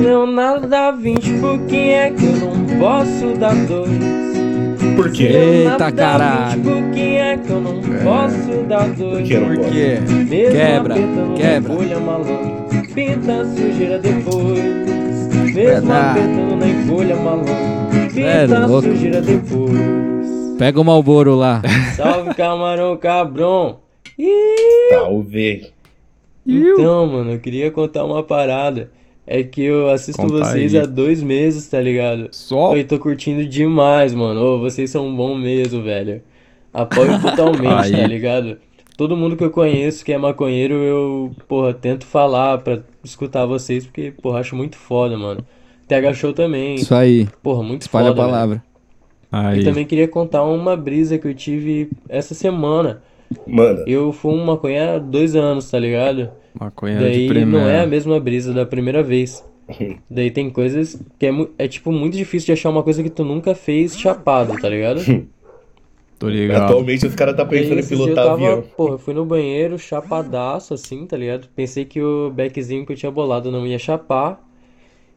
Leonardo da Vinci, por que é que eu não posso dar dois? Por quê? Eita, caralho. Por que é que eu não posso dar dois? Por que não Por pode? quê? Mesmo Quebra, quebra. na folha malandro, pinta a sujeira depois. Mesmo apertando na folha malandro, É pinta a louco. sujeira depois. Pega o Malboro lá. Salve camarão cabrão. Ih, Talvez. Então, mano, eu queria contar uma parada. É que eu assisto Conta vocês aí. há dois meses, tá ligado? Só Eu tô curtindo demais, mano. Ô, vocês são bom mesmo, velho. Apoio totalmente, tá ligado? Todo mundo que eu conheço que é maconheiro, eu, porra, tento falar pra escutar vocês, porque, porra, acho muito foda, mano. TH Show também. Isso aí. Porra, muito Espalha a foda, velho. palavra. aí. E também queria contar uma brisa que eu tive essa semana. Manda. Eu fumo maconha há dois anos, tá ligado? Maconha Daí de não é a mesma brisa da primeira vez. Daí tem coisas que é, é tipo muito difícil de achar uma coisa que tu nunca fez chapado, tá ligado? Tô ligado. Atualmente os caras tá Daí pensando em dia eu pilotar tava, avião. porra, eu fui no banheiro chapadaço assim, tá ligado? Pensei que o beckzinho que eu tinha bolado não ia chapar.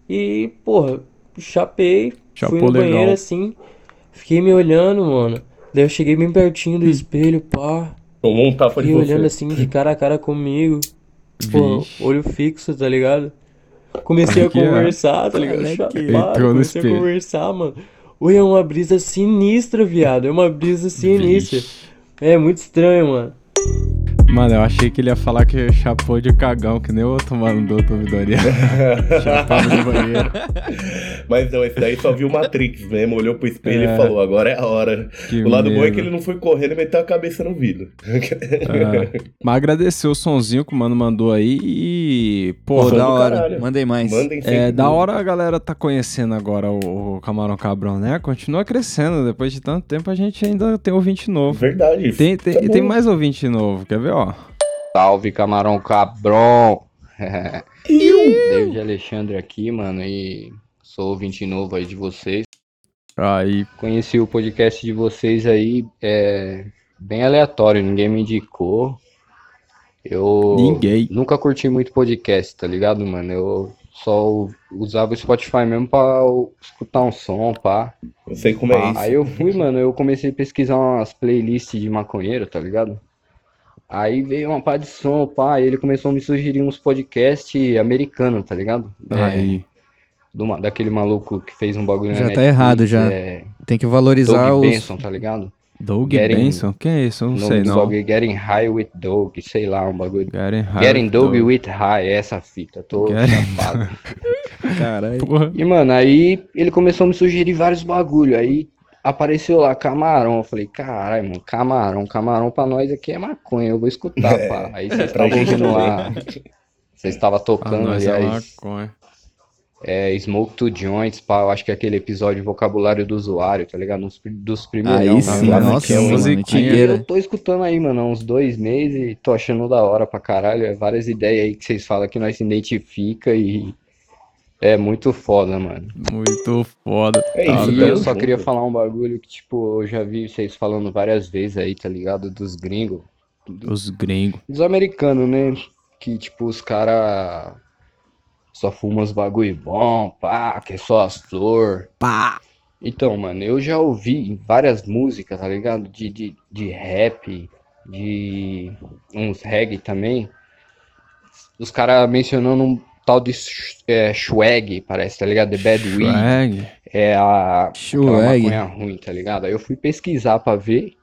E, porra, chapei, fui Chapou no legal. banheiro assim, fiquei me olhando, mano. Daí eu cheguei bem pertinho do espelho, pá. Tomou um tapa de Fiquei olhando assim, de cara a cara comigo. Pô, Vixe. olho fixo, tá ligado? Comecei a Aqui, ó. conversar, tá ligado? Aqui. Chapado, Entrou no comecei a espelho. conversar, mano. Oi, é uma brisa sinistra, viado. É uma brisa sinistra. É muito estranho, mano. Mano, eu achei que ele ia falar que chapou de cagão, que nem o outro mano do outro vidoria. Chapava no banheiro. Mas não, esse daí só viu Matrix mesmo, olhou pro espelho É. e falou, agora é a hora. Que o lado bom é medo. que ele não foi correndo e meteu a cabeça no vidro. É. Mas agradecer o sonzinho que o mano mandou aí e. Pô, Porra, Fã da hora. caralho. Mandem mais. Mandem sempre. É da hora a galera tá conhecendo agora o, o Camarão Cabrão, né? Continua crescendo. Depois de tanto tempo a gente ainda tem ouvinte novo. Verdade. Tem, tem, Tá e tem mais ouvinte novo, quer ver, ó? Salve, camarão cabrão! David Alexandre aqui, mano, e sou ouvinte novo aí de vocês. Aí, Conheci o podcast de vocês aí, é bem aleatório, ninguém me indicou. Eu ninguém. nunca curti muito podcast, tá ligado, mano? Eu só usava o Spotify mesmo pra escutar um som, pá. Eu sei como é isso. Aí eu fui, mano, eu comecei a pesquisar umas playlists de maconheiro, tá ligado? Aí veio uma pá de som, pá, e ele começou a me sugerir uns podcasts americanos, tá ligado? É, Aí. do ma- daquele maluco que fez um bagulho na Já tá Netflix, errado, já. É, Tem que valorizar Doug os. Benson, tá ligado? Doug Getting- Benson? Quem é isso? Não sei, do não. bagulho é Getting High with Doug, sei lá, um bagulho. Getting High Getting Doug Doug. with High, é essa fita, tô Getting-. Caralho. E, mano, aí ele começou a me sugerir vários bagulho. Aí apareceu lá camarão. Eu falei, caralho, mano, camarão, camarão pra nós aqui é maconha, eu vou escutar, pá. Aí vocês pra estavam ouvindo lá. Vocês estavam tocando, é aliás, maconha. é, Smoke to Joints, pá. Eu acho que é aquele episódio vocabulário do usuário, tá ligado? Dos, pri- dos primeiros. Aí sim, Classiquão, nossa, mano. Musiquinha. Eu tô escutando aí, mano, uns dois meses e tô achando da hora pra caralho. É várias ideias aí que vocês falam que nós se identifica e é muito foda, mano. Muito foda. É Tá isso, E vendo? eu só queria falar um bagulho que, tipo, eu já vi vocês falando várias vezes aí, tá ligado? Dos gringos, Os gringos. dos americanos, né? Que, tipo, os caras só fumam os bagulho bom, pá, que é só as flor. Pá! Então, mano, eu já ouvi várias músicas, tá ligado? De, de, de rap, de uns reggae também. Os caras mencionando um tal de é, swag, parece, tá ligado? The Bad Weed. Swag. É a Swag. maconha ruim, tá ligado? Aí eu fui pesquisar pra ver.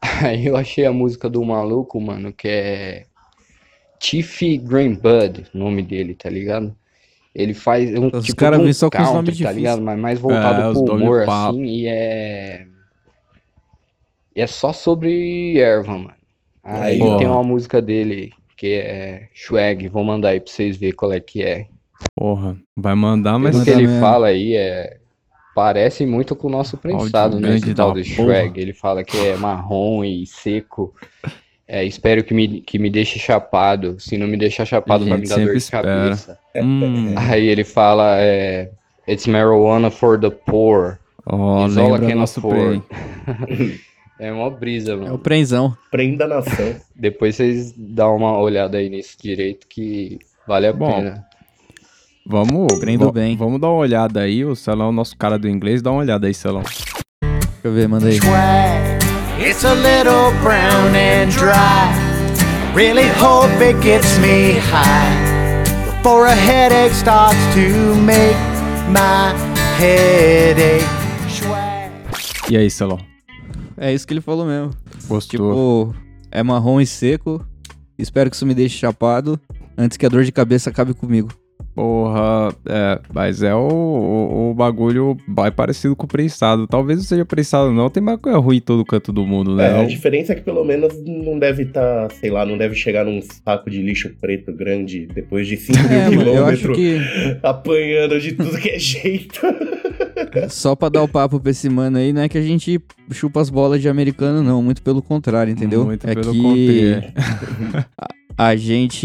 Aí eu achei a música do maluco, mano, que é Tiffy Green Bud, o nome dele, tá ligado? Ele faz um Os tipo caras de um só com os country, nomes tá difíceis. ligado? Mas mais voltado É, pro humor, assim, e é... E é só sobre erva, mano. Aí Porra. tem uma música dele que é Swag, vou mandar aí pra vocês verem qual é que é. Porra. Vai mandar, mas. Pelo que ele mesmo. fala aí, é... parece muito com o nosso prensado, né? Esse tal de. Shrek. Ele fala que é marrom e seco. É, espero que me, que me deixe chapado. Se não me deixar chapado, vai me dar dor de espera. cabeça. Hum. Aí ele fala, é... It's marijuana for the poor. Ó, Isola quem não nosso for. É uma brisa, É o mano. prenzão. Prenda nação. Depois vocês dão uma olhada aí nisso direito que vale a Bom, pena. Vamos, Aprendo va- bem. Vamos dar uma olhada aí, o Celão, nosso cara do inglês, dá uma olhada aí, Celão. Deixa eu ver, manda aí. It's a little brown and dry. Really hope it gets me high before a headache starts to make my headache. E aí, Celão? É isso que ele falou mesmo. Gostou? Tipo, é marrom e seco. Espero que isso me deixe chapado antes que a dor de cabeça acabe comigo. Porra, é, mas é o, o, o bagulho mais parecido com o prensado. Talvez não seja prensado, não. Tem maconha ruim em todo canto do mundo, né? É, a diferença é que pelo menos não deve estar, sei lá, não deve chegar num saco de lixo preto grande depois de 5 mil É, acho quilômetros que apanhando de tudo que é jeito. só pra dar o papo pra esse mano aí, não é que a gente chupa as bolas de americano, não. Muito pelo contrário, entendeu? Muito é pelo que contrário. a gente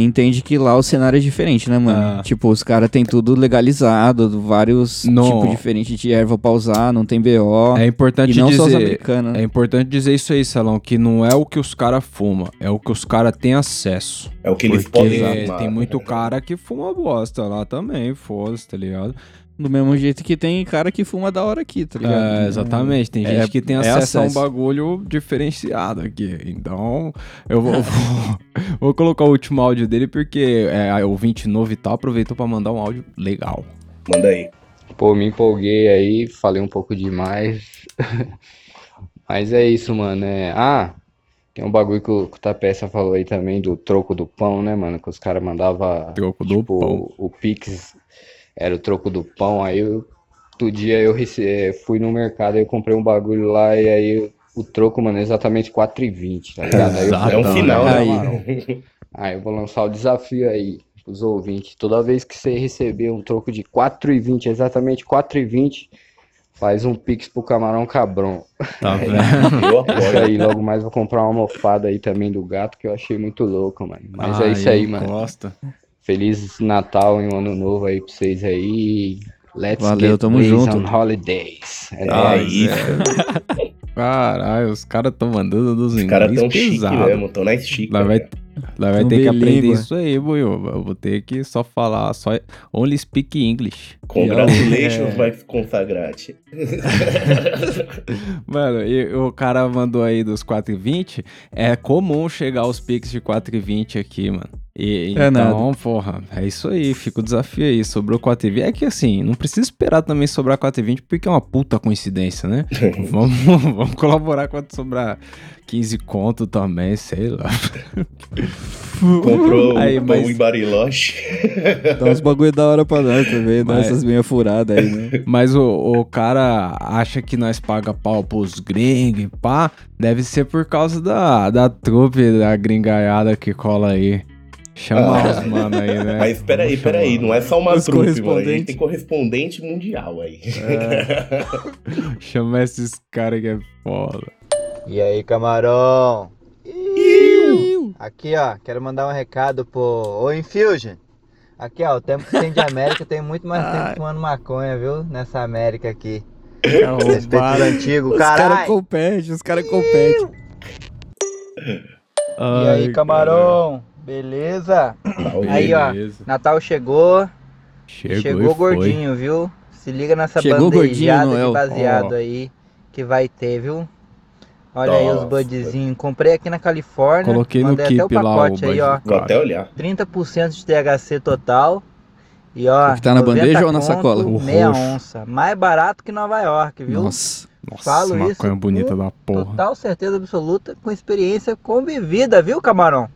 entende que lá o cenário é diferente, né, mano? Ah. Tipo, os caras têm tudo legalizado, vários Não. tipos diferentes de erva pra usar, não tem BO. É importante e não só os dizer. americanos, né? É importante dizer isso aí, Salão, que não é o que os caras fumam, é o que os caras têm acesso. É o que eles podem fumar. tem muito cara que fuma bosta lá também, foda-se, tá ligado? Do mesmo jeito que tem cara que fuma da hora aqui, tá ligado? É, exatamente. Tem É- gente que tem é acesso, a um acesso. bagulho diferenciado aqui. Então, eu vou, vou, vou colocar o último áudio dele porque é ouvinte novo e tal, aproveitou pra mandar um áudio legal. Manda aí. Pô, me empolguei aí, falei um pouco demais. Mas é isso, mano. É... Ah, tem um bagulho que o, que o Tapeça falou aí também do troco do pão, né, mano? Que os caras mandavam. Troco do tipo, pão. o Pix era o troco do pão. Aí eu, outro dia eu rece- eh, fui no mercado e eu comprei um bagulho lá e aí o troco, mano, é exatamente 4,20, tá ligado? Aí eu. É um final, né, Aí. mano? Aí eu vou lançar o desafio aí pros ouvintes. Toda vez que você receber um troco de 4,20, exatamente 4,20, faz um pix pro Camarão Cabrão. Tá vendo? Isso aí, logo mais vou comprar uma almofada aí também do gato que eu achei muito louco, mano. Mas é isso aí, mano. Gosta. Feliz Natal e um ano novo aí pra vocês aí. Let's Valeu, get tamo junto. on holidays. É É isso. Caralho, os caras tão mandando dos Os caras tão chique pesado. mesmo, tão na chique. Lá vai, lá vai ter que aprender isso aí, boiô. Eu vou ter que só falar, só only speak English. Congratulations, É. vai consagrar-te. Mano, e o cara mandou aí dos 4,20. É comum chegar aos piques de 4,20 aqui, mano. E, É então, porra, é isso aí. Fica o desafio aí. Sobrou 4,20. É que assim, não precisa esperar também sobrar 4,20 porque é uma puta coincidência, né? vamos, vamos colaborar quando sobrar 15 conto também, sei lá. Comprou Aí, um mas- em Bariloche. Dá uns bagulho da hora pra nós também, dá Mas- essas meia furadas aí, né? Mas o, o cara acha que nós paga pau pros gringos e pá. Deve ser por causa da, da trupe da gringaiada que cola aí. Chamar Ah. os mano aí, né? Mas peraí, peraí, não é só uma Os trupe, mano. A gente tem correspondente mundial aí. Chama esses caras que é foda. E aí, camarão? Aqui, ó, quero mandar um recado pro Ô Infusion. Aqui, ó, o tempo que tem de América tem muito mais tempo fumando maconha, viu? Nessa América aqui. Respeito os antigos, Os caras competem, os caras competem. E aí, camarão? Beleza? Aí, ó, Beleza. Natal chegou. Chegou, Chegou, e foi. gordinho, viu? Se liga nessa Chegou bandejada gordinho, de baseado Ó. aí que vai ter, viu? Olha aí os Nossa. budzinhos. Comprei aqui na Califórnia. Coloquei no mandei até o keep lá o pacote aí, ó. Vou até olhar. 30% de THC total. E ó, O que tá na 90 bandeja ou na sacola? O Meia roxo. onça. Mais barato que Nova York, viu? Nossa. Nossa, Falo isso maconha bonita com da porra. Total certeza absoluta, com experiência convivida, viu, camarão?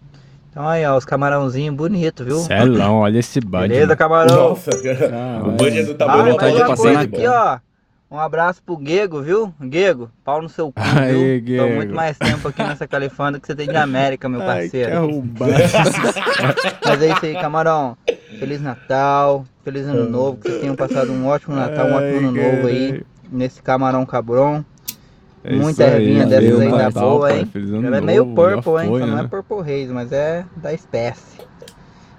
Então aí, ó, os camarãozinhos bonitos, viu? Celão, olha esse bud. Beleza, camarão? Nossa, Ah, o budget do Ah, tamanho passar coisa na aqui, ó. Um abraço pro Guego, viu? Guego, pau no seu cu, Aí, viu? Tô Guego. muito mais tempo aqui nessa Califórnia do que você tem de América, meu Ai, que parceiro. arrombado. Mas é isso aí, camarão. Feliz Natal, feliz ano novo, que vocês tenham passado um ótimo Natal, um ótimo ano novo aí, nesse camarão cabrão. É isso Muita aí, ervinha valeu, dessas aí da Natal, boa, pai. hein? Ano Ela é meio purple, hein? foi, não né? é purple haze, mas é da espécie.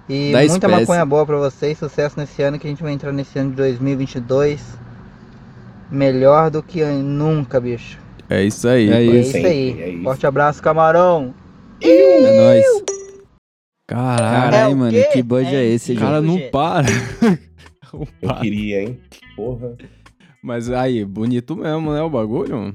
E Da muita espécie. maconha boa pra vocês, sucesso nesse ano que a gente vai entrar nesse ano de 2022. Melhor do que nunca, bicho. É isso aí. É pai. É isso. isso aí. é isso. Forte abraço, camarão. É nóis. Caralho, o mano, que bud é É esse, o cara não para. Não Eu para. queria, hein? Porra. Mas aí, bonito mesmo, né, o bagulho?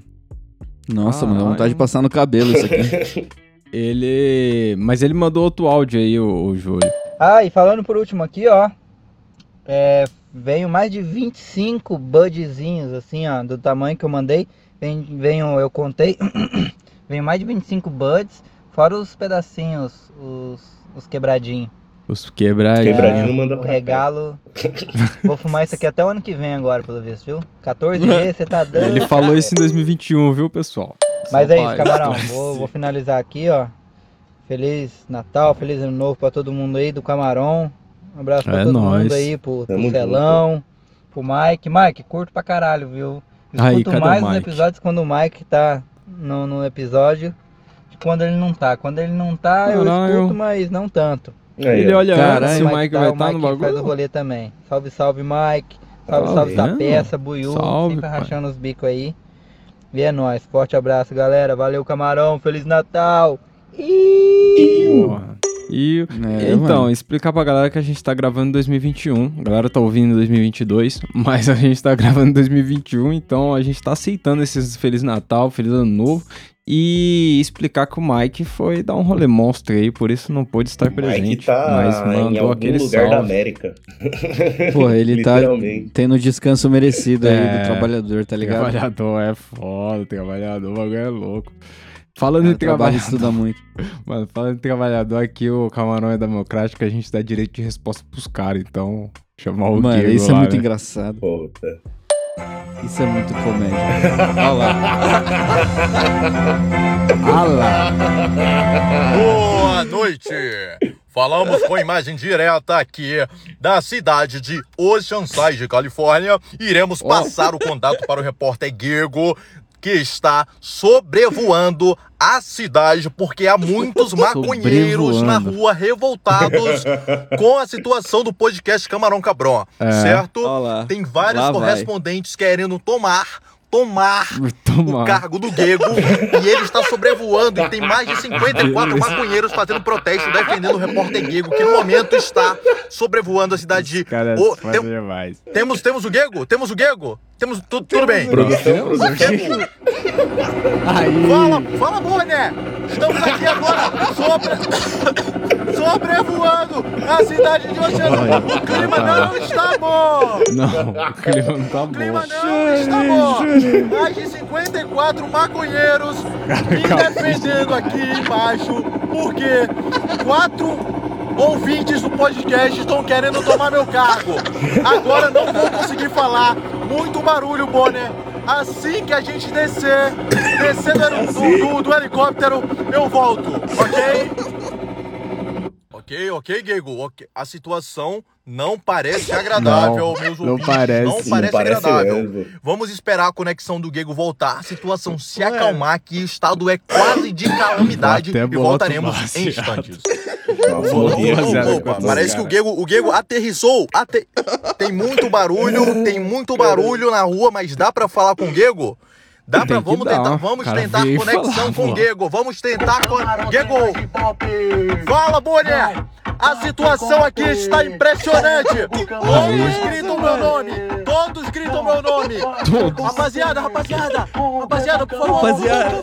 Nossa, mano, dá vontade de passar no cabelo isso aqui. Ele... Mas ele mandou outro áudio aí, o, o Júlio. Ah, e falando por último aqui, ó. É, veio mais de 25 budzinhos, assim, ó, do tamanho que eu mandei. Vem, venham, eu contei. veio mais de 25 buds, fora os pedacinhos, os, os quebradinhos. Os quebradinhos. Quebradinho não manda pra regalo. Vou fumar isso aqui até o ano que vem agora, pelo visto, viu? 14 dias, você tá dando. Ele falou isso em 2021, viu, pessoal? Mas é isso, camarão. Vou, vou finalizar aqui, ó. Feliz Natal, feliz Ano Novo pra todo mundo aí do Camarão. Um abraço pra É todo nóis. mundo aí, pro, pro Celão, pro Mike. Mike, curto pra caralho, viu? Aí, Escuto o mais nos Mike? episódios quando o Mike tá no, no episódio de quando ele não tá. Quando ele não tá, eu Caralho. escuto, mas não tanto. Aí, Ele ó. olha Caralho, antes se o Mike Mike tá, vai estar no Mike faz o bagulho. rolê também. Salve, salve, Mike. Salve, Tá salve, vendo? Tapeça, Buiú. Salve, sempre rachando os bicos aí. E é nóis. Forte abraço, galera. Valeu, Camarão. Feliz Natal. E É, então, mano. explicar pra galera que a gente tá gravando em 2021. A galera tá ouvindo em 2022, mas a gente tá gravando em 2021, então a gente tá aceitando esses Feliz Natal, Feliz Ano Novo. E explicar que o Mike foi dar um rolê monstro aí, por isso não pôde estar Mike presente. tá mas em mandou algum aquele lugar da salve. América. Porra, ele tá tendo o descanso merecido aí É. do trabalhador, tá ligado? Trabalhador é foda, trabalhador, o bagulho é louco. Falando Cara, em e trabalhador, estuda muito. mano, falando em trabalhador aqui, o Camarão é democrático, a gente dá direito de resposta pros caras, então chamar o Mano, isso é lá, muito né? engraçado. Puta. Isso é muito comédia. Olha lá. Olha lá. Boa noite! Falamos com imagem direta aqui da cidade de Oceanside, Califórnia. Iremos passar o contato para o repórter Guigo, que está sobrevoando a cidade, porque há muitos maconheiros na rua revoltados com a situação do podcast Camarão Cabrão, É. certo? Olha lá. Tem vários Lá vai. correspondentes querendo tomar, tomar Toma. o cargo do Diego e ele está sobrevoando e tem mais de 54 maconheiros fazendo protesto defendendo o repórter Diego que no momento está sobrevoando a cidade de Cara, O- foda tem- demais. temos temos o Diego temos o Diego temos tu- tudo bem Produção, produção. Temos- Aí. fala fala Boné estamos aqui agora sobre sobrevoando a cidade de Oceano o clima não está bom Não, o clima não tá o clima bom. não está bom. Mais de 54 maconheiros me defendendo aqui embaixo, porque quatro ouvintes do podcast estão querendo tomar meu cargo. Agora não vou conseguir falar. Muito barulho, Bonner. Assim que a gente descer, descer do, do- do- do helicóptero, eu volto, ok? Ok, ok, Diego. ok. A situação não parece agradável, Não, meus não ouvintes. parece. Não Não parece, parece agradável. Vamos esperar a conexão do Diego voltar, a situação se acalmar, que o estado é quase de calamidade Até e voltaremos baseado. em instantes. Opa, Parece que o Diego, o Diego aterrissou. ate- Tem muito barulho, tem muito barulho na rua, mas dá pra falar com o Diego? Dá Tem pra, vamos dar, tentar, vamos Cara, tentar conexão falar, com o. Diego, vamos tentar com Diego. Fala, Boné! A situação aqui está impressionante. Todos gritam meu nome. Todos gritam meu nome. Rapaziada, rapaziada. Rapaziada, por favor. Rapaziada.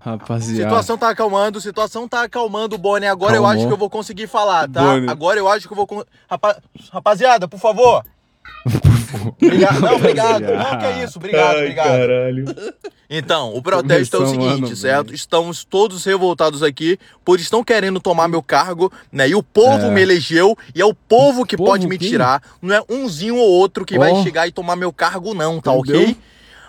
Rapaziada. Situação tá acalmando, situação tá acalmando, Bonnie. Agora eu Calmou. acho que eu vou conseguir falar, tá? Bonnie. Agora eu acho que eu vou. con- Rapa- Rapaziada, por favor. Obrigado. Não, obrigado. Não, que é isso. Obrigado, Ai, obrigado. caralho. Então, o protesto é o Começou, seguinte, mano, certo? Estamos todos revoltados aqui, pois estão querendo tomar meu cargo, né? E o povo É. me elegeu, e é o povo que Povo pode me quem? tirar. Não é umzinho ou outro que vai Ó. chegar e tomar meu cargo, não, tá Entendeu? ok?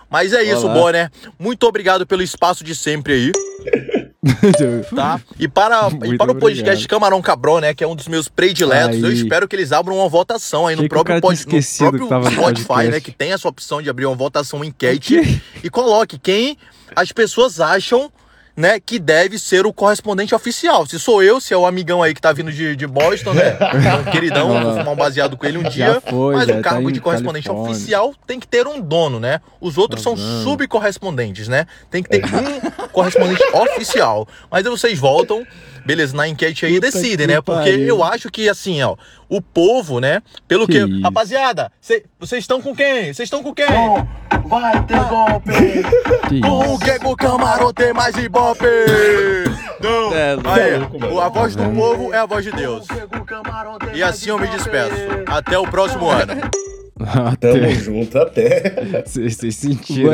Mas é isso, Olá. Bonner. Muito obrigado pelo espaço de sempre aí tá? E para, e para o podcast obrigado. Camarão Cabrão, né, que é um dos meus prediletos, eu Aí. espero que eles abram uma votação aí no próprio, pod, no próprio Spotify, podcast. né, que tem essa opção de abrir uma votação enquete e coloque quem as pessoas acham né, que deve ser o correspondente oficial. Se sou eu, se é o amigão aí que tá vindo de, de Boston, né? um queridão, vou fumar um baseado com ele um dia. foi, mas o tá cargo em de correspondente Califórnia. oficial tem que ter um dono, né? Os outros são Uhum. subcorrespondentes, né? Tem que ter um correspondente oficial. Mas aí vocês voltam. Beleza, na enquete aí Puta decide, né? Porque pariu. eu acho que, assim, ó, o povo, né? Pelo Que que. Rapaziada, cê- vocês estão com quem? Vocês estão com quem? Vai ter golpe. Com o que o camarão tem mais ibope? Não. É, Aí, louco, mano. a voz do povo é a voz de Deus. E assim eu me despeço. Até o próximo ano. Tamo Até. junto até. Vocês sentiram.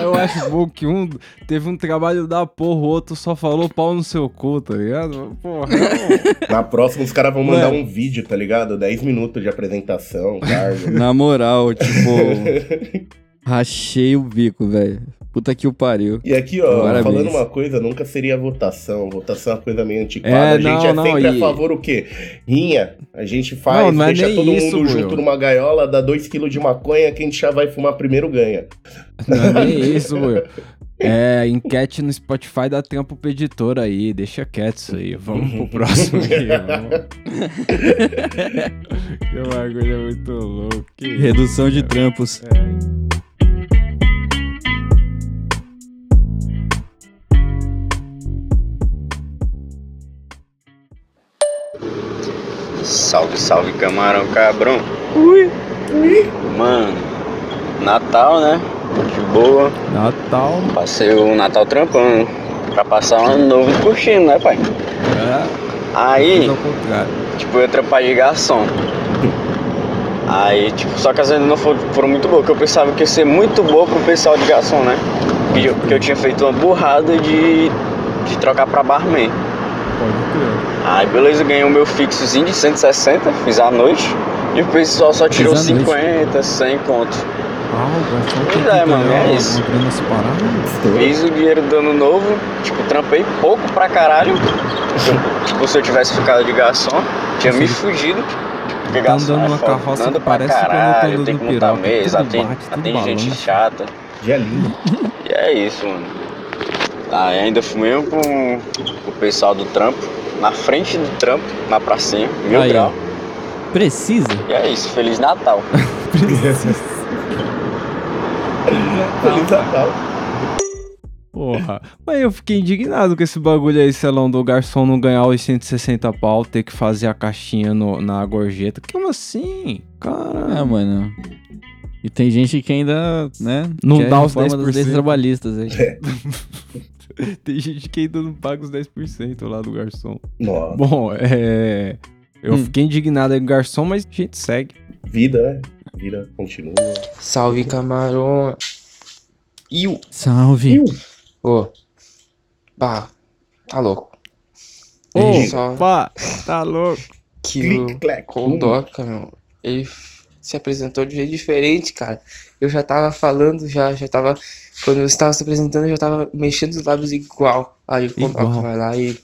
Eu acho bom que um teve um trabalho da porra, o outro só falou pau no seu cu, tá ligado? Porra, não. Na próxima os caras vão mandar um vídeo, tá ligado? 10 minutos de apresentação, cargo. Na moral, tipo, rachei o bico, velho. Puta que o pariu. E aqui, ó, Parabéns. falando uma coisa, nunca seria votação. Votação é uma coisa meio antiquada. É, a gente não, é não, sempre e- a favor o quê? Rinha. A gente faz, Não, não é deixa nem todo isso, mundo junto numa gaiola, dá 2kg de maconha, quem já vai fumar primeiro ganha. Não é nem isso, meu. É, enquete no Spotify dá tempo pro editor aí, deixa quieto isso aí. Vamos pro próximo aqui. Vamos. que bagulho é muito louco. que Redução de trampos. É. Salve, salve camarão cabrão. Ui, ui. Mano, Natal, né? De boa. Natal. Passei o Natal trampando. Pra passar um ano novo curtindo, né, pai? É, Aí, tipo, eu ia trampar de garçom. Aí, tipo, só que as vendas não foram, foram muito boas, porque eu pensava que ia ser muito boa pro pessoal de garçom, né? Porque eu, porque eu tinha feito uma burrada de, de trocar pra barman. Pode crer. Aí beleza, ganhei o meu fixozinho de 160, fiz à noite. E o pessoal só tirou noite? 50, 100 conto. Ah, o garçom tem Pois é, mano, é isso. Fiz o dinheiro do ano novo, tipo, trampei pouco pra caralho. tipo, se eu tivesse ficado de garçom, tinha me fugido. Porque Tá garçom andando é foda, carroça anda que pra parece eu caralho, andando tem que montar piroca, mesa, atende, bate, atende gente chata. Dia lindo. E é isso, mano. Aí ainda fumei um com o pessoal do trampo, na frente do trampo, na pracinha, mil Aí, grau. Precisa? E é isso, Feliz Natal. Feliz Natal. Porra. Mas eu fiquei indignado com esse bagulho aí, Celão, do garçom não ganhar os 160 pau, ter que fazer a caixinha no- na gorjeta. Como assim? Cara. É, mano. E tem gente que ainda, né? Não dá os reforma das leis 10%. trabalhistas aí. Tem gente que ainda não paga os 10% lá do garçom. Nossa, Bom, é. Eu Hum. fiquei indignado aí com o garçom, mas a gente segue. vida, né? Vida continua. Salve, camarão. Iu. Salve. Ô. Bah, tá louco. Ô, Só pá, tá louco. que Clique, o clac, Kondoka, meu, ele se apresentou de um jeito diferente, cara. Eu já tava falando, já, já tava. Quando você tava se apresentando, eu já tava mexendo os lábios igual. Aí o Igual. vai lá e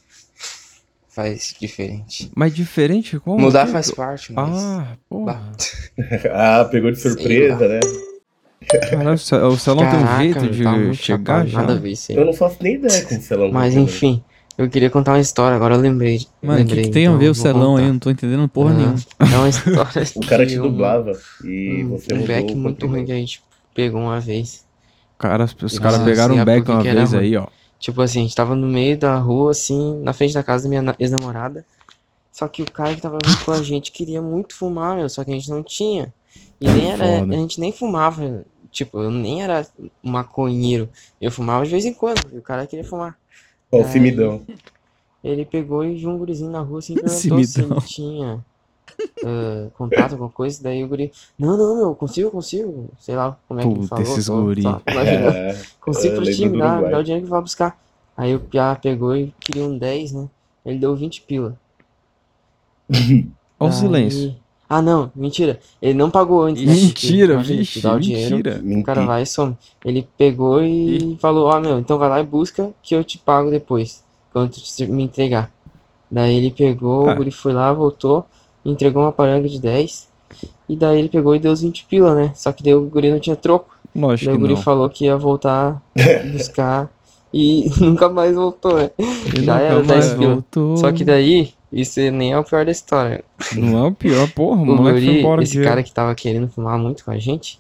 faz diferente. Mas diferente como? Mudar Que- faz parte, mas. Ah, porra. Ah, pegou de surpresa, né? Caralho, o Ce- o Celão tem um jeito meu, de tá chegar já. Nada a ver isso aí. Eu não faço nem ideia como você lançou. Mas enfim, eu queria contar uma história, agora eu lembrei. Mano, o que, lembrei, que tem a então ver eu o celão aí? não tô entendendo porra Ah, nenhuma. É uma história. O cara te dublava e um, você um mudou back muito ruim que a gente pegou uma vez. Cara, os caras pegaram assim, um back uma vez ruim. aí, ó. Tipo assim, a gente tava no meio da rua, assim, na frente da casa da minha na- ex-namorada. Só que o cara que tava junto com a gente queria muito fumar, meu, só que a gente não tinha. E nem era, Foda. a gente nem fumava. Tipo, eu nem era maconheiro. Eu fumava de vez em quando, e o cara queria fumar. Ó, o Cimidão. Ele pegou e viu um gurizinho na rua assim, perguntou se ele tinha ah, contato, alguma coisa. Daí o guri, não, não, meu, consigo, consigo. Sei lá como é que ele Puta, falou. esses só- guri. É, Consigo eu pra lembro ti, do me dá, me dá o dinheiro que vai buscar. Aí o Piá pegou e queria um 10, né? Ele deu 20 pila. Olha o silêncio. Ah, não, mentira. Ele não pagou antes, né? Mentira, tu vixe, dá o dinheiro, mentira. o cara vai e some. Ele pegou e falou, ó, meu, então vai lá e busca que eu te pago depois, quando tu te- me entregar. Daí ele pegou, Ah. o guri foi lá, voltou, entregou uma paranga de 10. E daí ele pegou e deu os 20 pila, né? Só que daí o guri não tinha troco. Lógico Daí o guri não. falou que ia voltar buscar e nunca mais voltou, né? Ele Já nunca era mais 10 pila. voltou. Só que daí, isso nem é o pior da história. Não é o pior, porra. O O moleque foi guri, embora esse de cara que tava querendo fumar muito com a gente,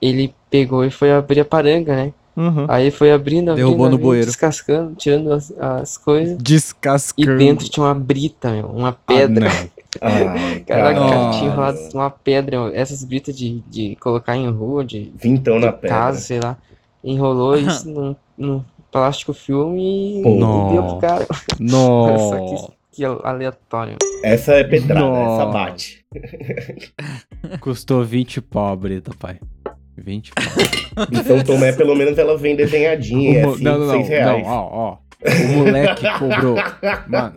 ele pegou e foi abrir a paranga, né? Uhum. Aí foi abrindo, abrindo, Derrubou no abrindo, bueiro. descascando, tirando as, as coisas. E Descascando. dentro tinha uma brita, meu, uma pedra. Ah, não. Ai, Caraca, cara. tinha enrolado uma pedra, meu. essas britas de, de colocar em rua, de, Vintão na de pedra. casa, sei lá. Enrolou isso num, num plástico filme e, e deu pro cara. Nossa, Nossa. que, que aleatório. Essa é pedrada, Nossa. essa bate. Custou 20 pau, Brita, pai. 20 pau. Em São Tomé, pelo menos, ela vem desenhadinha. é O mo- 5, não, não, 6 não, reais. não, ó, ó. O moleque cobrou. Mano,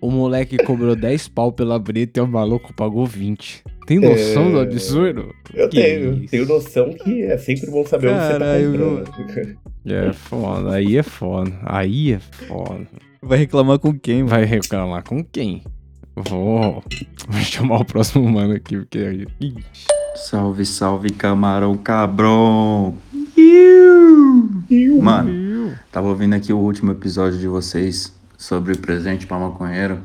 o moleque cobrou 10 pau pela Brita e o maluco pagou 20. Tem noção do É. absurdo? Eu Que tenho, isso. tenho noção que é sempre bom saber onde Caralho, você tá comprando. É foda, aí é foda. Aí é foda. Vai reclamar com quem, mano? Vai reclamar com quem? Vou, vou chamar o próximo mano aqui, porque Salve, salve, camarão cabrão. Mano, tava ouvindo aqui o último episódio de vocês sobre presente pra maconheiro.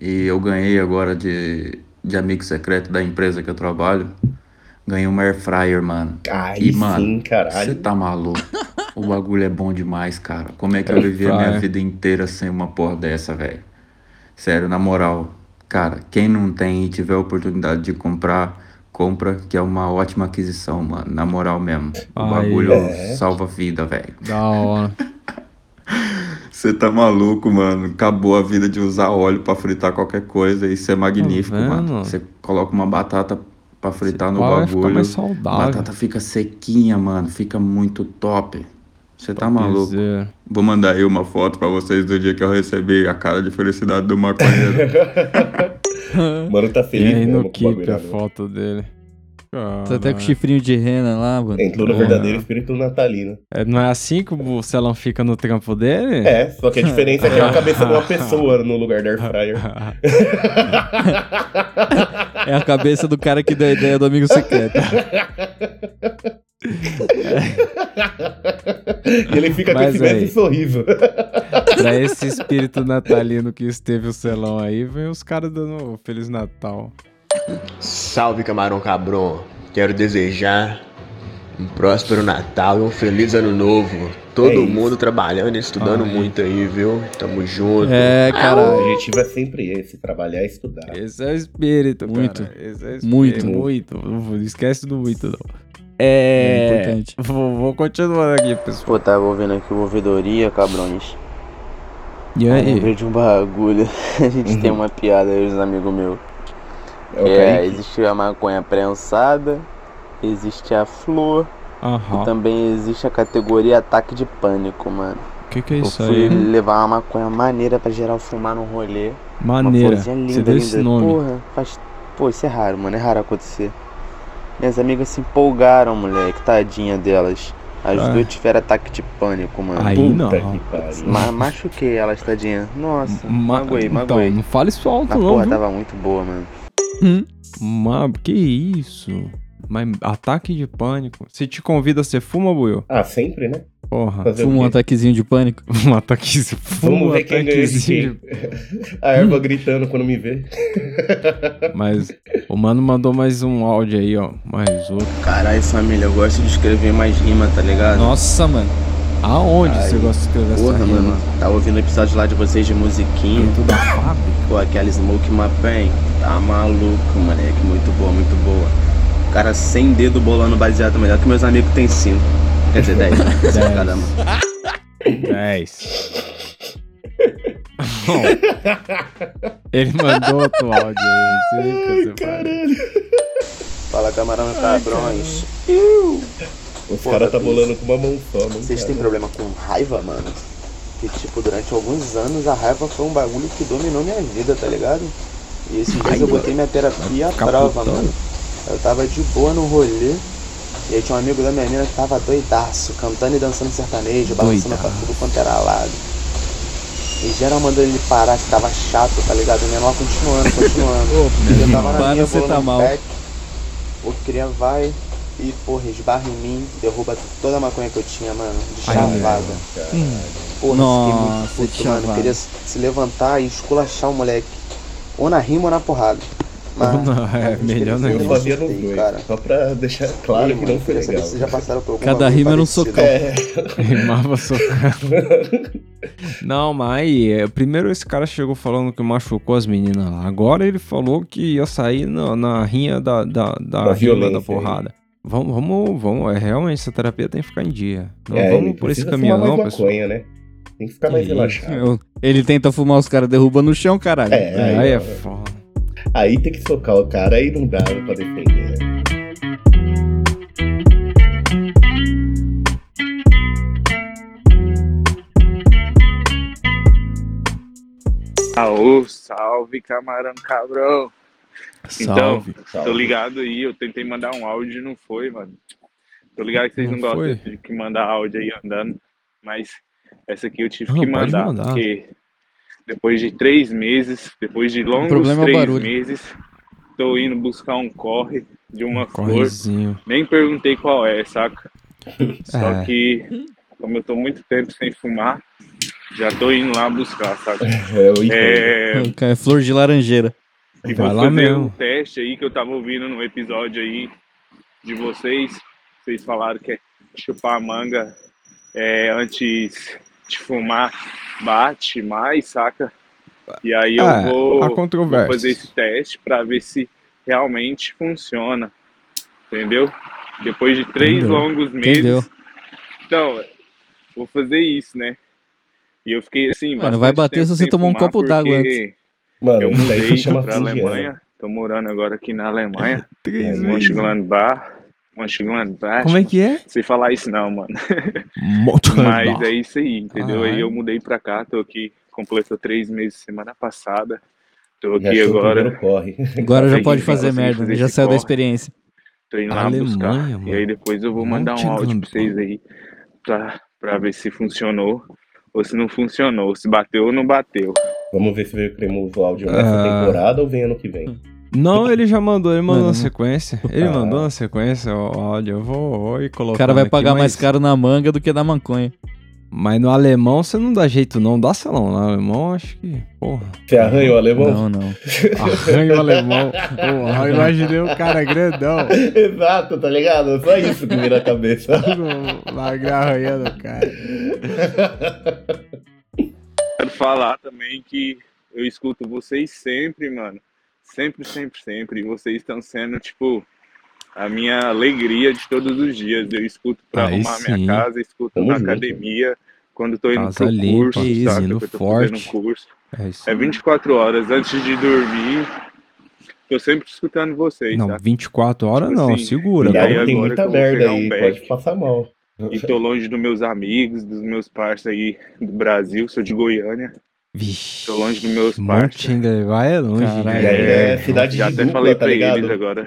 E eu ganhei agora de, de amigo secreto da empresa que eu trabalho. Ganhei uma air fryer, mano. Aí E, mano, sim, caralho. Você tá maluco? O bagulho é bom demais, cara. Como é que eu vivi a minha vida inteira sem uma porra dessa, velho? Sério, na moral. Cara, quem não tem e tiver a oportunidade de comprar, compra, que é uma ótima aquisição, mano. Na moral mesmo. O bagulho é. salva vida, velho. Da hora. Você tá maluco, mano. Acabou a vida de usar óleo pra fritar qualquer coisa. Isso é magnífico, vendo? mano. Você coloca uma batata pra fritar no vai ficar bagulho. mais A saudável. batata fica sequinha, mano. Fica muito top. Você tá maluco. Dizer. Vou mandar aí uma foto pra vocês do dia que eu recebi a cara de felicidade do maconheiro. Mano, tá E feliz aí mesmo no keep a né? foto dele. Tá até com chifrinho de rena lá, mano. Entrou no Porra. verdadeiro espírito natalino. É, não é assim que o Celão fica no trampo dele? É, só que a diferença é que é a cabeça de uma pessoa no lugar da air fryer. É a cabeça do cara que deu a ideia do amigo secreto. E ele fica com Mas esse mesmo sorriso. pra esse espírito natalino que esteve o Celão aí, vem os caras dando Feliz Natal. Salve camarão cabrão, quero desejar um próspero Natal e um feliz ano novo. Todo É mundo trabalhando e estudando Aí. muito aí, viu? Tamo junto. É, O caralho. objetivo é sempre esse, trabalhar e estudar. Esse é o espírito, Muito. cara. Esse é o espírito. Muito. Muito. Não esquece do muito, não. É É. importante. Vou, vou continuar aqui, pessoal. Pô, tava ouvindo aqui o ouvidoria, cabrões. E Aí aí? lembrei de um bagulho. A gente Uhum. tem uma piada aí, os amigos meus. É É, existe a maconha prensada, existe a flor e Aham. também existe a categoria ataque de pânico, mano. O que, que é Eu isso fui aí? levar uma maconha maneira pra geral fumar no rolê. Maneira. Uma florzinha Você linda, deu linda. esse nome. Porra, faz... Pô, isso é raro, mano. É raro acontecer. Minhas amigas se empolgaram, moleque. Tadinha delas. As Ah. duas tiveram ataque de pânico, mano. Aí Puta não. que pariu. Ma machuquei elas, tadinha. Nossa, Ma- magoei, então, magoei. não fale isso alto, Mas não. porra, viu? tava muito boa, mano. Mas que isso? Mas ataque de pânico. Se te convida, você fuma, Buiu? Ah, sempre, né? Porra. Fazer um ataquezinho de pânico. Um ataque. Fuma Vamos um ver quem ganha de ataquezinho. quem. A erva gritando quando me vê. Mas o mano mandou mais um áudio aí, ó. Mais outro. Caralho, família, eu gosto de escrever mais rima, tá ligado? Nossa, mano. Aonde Ai, você gosta de escrever essa Porra, rima? mano. Tava ouvindo o episódio lá de vocês de musiquinha. Dentro da fábrica? Pô, aquela Smoke Mapen. Tá maluco, moleque. Muito boa, muito boa. O cara sem dedo bolando baseado melhor que meus amigos tem cinco. Quer dizer, dez. né? Cinco Dez. cada um. 10. Bom, ele mandou outro áudio aí. Sempre você fala. Fala, camarão cabrões. Os caras tá bolando com uma mão só, mano. Vocês têm problema com raiva, mano? Que, tipo, durante alguns anos a raiva foi um bagulho que dominou minha vida, tá ligado? E esses dias eu botei minha terapia à prova, mano. Eu tava de boa no rolê. E aí tinha um amigo da minha mina que tava doidaço, cantando e dançando sertanejo, balançando pra tudo quanto era lado. E geral mandando ele parar, que tava chato, tá ligado? O menor continuando, continuando. E eu tava na Para, minha, você tá mal. pack. O cria vai e, porra, esbarra em mim, derruba toda a maconha que eu tinha, mano, de chavada. Porra, Nossa, fiquei muito puto, mano. Queria se levantar e esculachar o moleque. Ou na rima ou na porrada. Ou não, é melhor não. Eu fazia nos Sim, dois, cara. só pra deixar claro Ei, que mano, não foi legal. Vocês já passaram por Cada rima era um socão. É, Rimava socando. Não, mas aí, é, primeiro esse cara chegou falando que machucou as meninas lá. Agora ele falou que ia sair na, na rinha da, da, da, Da violência da aí. porrada. Vamos, vamos, vamos. É, realmente, essa terapia tem que ficar em dia. Não é, vamos por esse caminho, não, pessoal. maconha, né? Tem que ficar mais Que relaxado. Eu- Ele tenta fumar os caras, derruba no chão, caralho. É, Aí, aí, é ó, foda. Aí tem que socar o cara, aí não dá pra defender, né? Aô, salve, camarão cabrão. Salve. Então, tô Salve. ligado aí, eu tentei mandar um áudio e não foi, mano. Tô ligado que vocês não, Não gostam de que mandar áudio aí andando, mas essa aqui eu tive Não, que mandar, mandar. porque depois de três meses, depois de longos problema é três barulho. meses, tô indo buscar um corre de uma flor. Correzinho. Nem perguntei qual é, saca? Só É. que, como eu tô muito tempo sem fumar, já tô indo lá buscar, saca? É. É, É flor de laranjeira. e Vai vou lá fazer mesmo. um teste aí que eu tava ouvindo no episódio aí de vocês. Vocês falaram que é chupar manga é, antes de fumar bate mais, saca? E aí eu É, vou, vou fazer esse teste pra ver se realmente funciona. Entendeu? Depois de três Entendeu. longos meses. Entendeu? Então, vou fazer isso, né? E eu fiquei assim. Mano, vai bater se você tomar um copo d'água porque Mano, eu mudei pra. Alemanha. Tô morando agora aqui na Alemanha. Três É, vezes. Mönchengladbach. Mönchengladbach. Como é que é? Sei falar isso não, mano. Mas é isso aí, entendeu? Aí eu mudei pra cá, tô aqui, completou três meses semana passada. Tô Já aqui o agora, corre. Agora já pode fazer merda, fazer já saiu da corre. experiência. tô indo lá Alemanha, buscar. mano. E aí depois eu vou mandar um áudio pra vocês aí pra, pra ver se funcionou ou se não funcionou, se bateu ou não bateu. Vamos ver se veio cremoso áudio nessa Ah. temporada ou vem ano que vem. Não, ele já mandou, ele mandou na sequência. Ele mandou na sequência o áudio. Eu vou, vou ir O colocando. cara vai aqui, pagar mas, mais caro na manga do que na maconha. Mas no alemão você não dá jeito, não. Dá salão. No alemão, acho que. Porra. Você arranha o alemão? Não, não. Arranha o alemão. Porra, eu imaginei o cara grandão. Exato, tá ligado? Só isso que me vem na cabeça. Magre arranhando o cara. Quero falar também que eu escuto vocês sempre, mano. Sempre, sempre, sempre. E vocês estão sendo, tipo, a minha alegria de todos os dias. Eu escuto pra Aí arrumar sim. minha casa, escuto Tamo na junto. academia, quando tô indo Casa pro limpa, curso, easy, saca? indo Que eu tô forte. fazendo curso. É isso. É 24 horas antes de dormir. Tô sempre escutando vocês, Não, saca? 24 horas Tipo não, assim, segura. E aí tem agora muita merda um aí, back, pode passar mal. E tô longe dos meus amigos, dos meus parceiros aí do Brasil, sou de Goiânia. Vixe. Tô longe dos meus parceiros. Mönchengladbach é longe. Caralho. né? E aí é cidade Já de até dupla, falei tá pra ligado? eles agora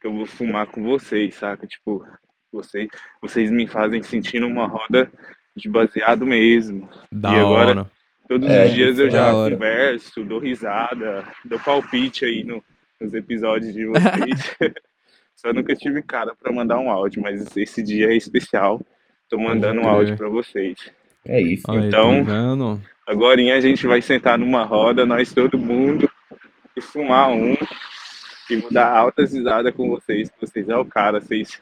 que eu vou fumar com vocês, saca? Tipo, vocês, vocês me fazem sentir numa roda de baseado mesmo. Da e agora, hora. todos É, os dias eu já hora. converso, dou risada, dou palpite aí no- nos episódios de vocês. Só nunca tive cara pra mandar um áudio, mas esse dia é especial. Tô mandando um áudio pra vocês. É isso. Aí, Então- tá? Agora a gente vai sentar numa roda, nós todo mundo, e fumar um. E vou dar altas risadas com vocês, vocês é o cara, vocês,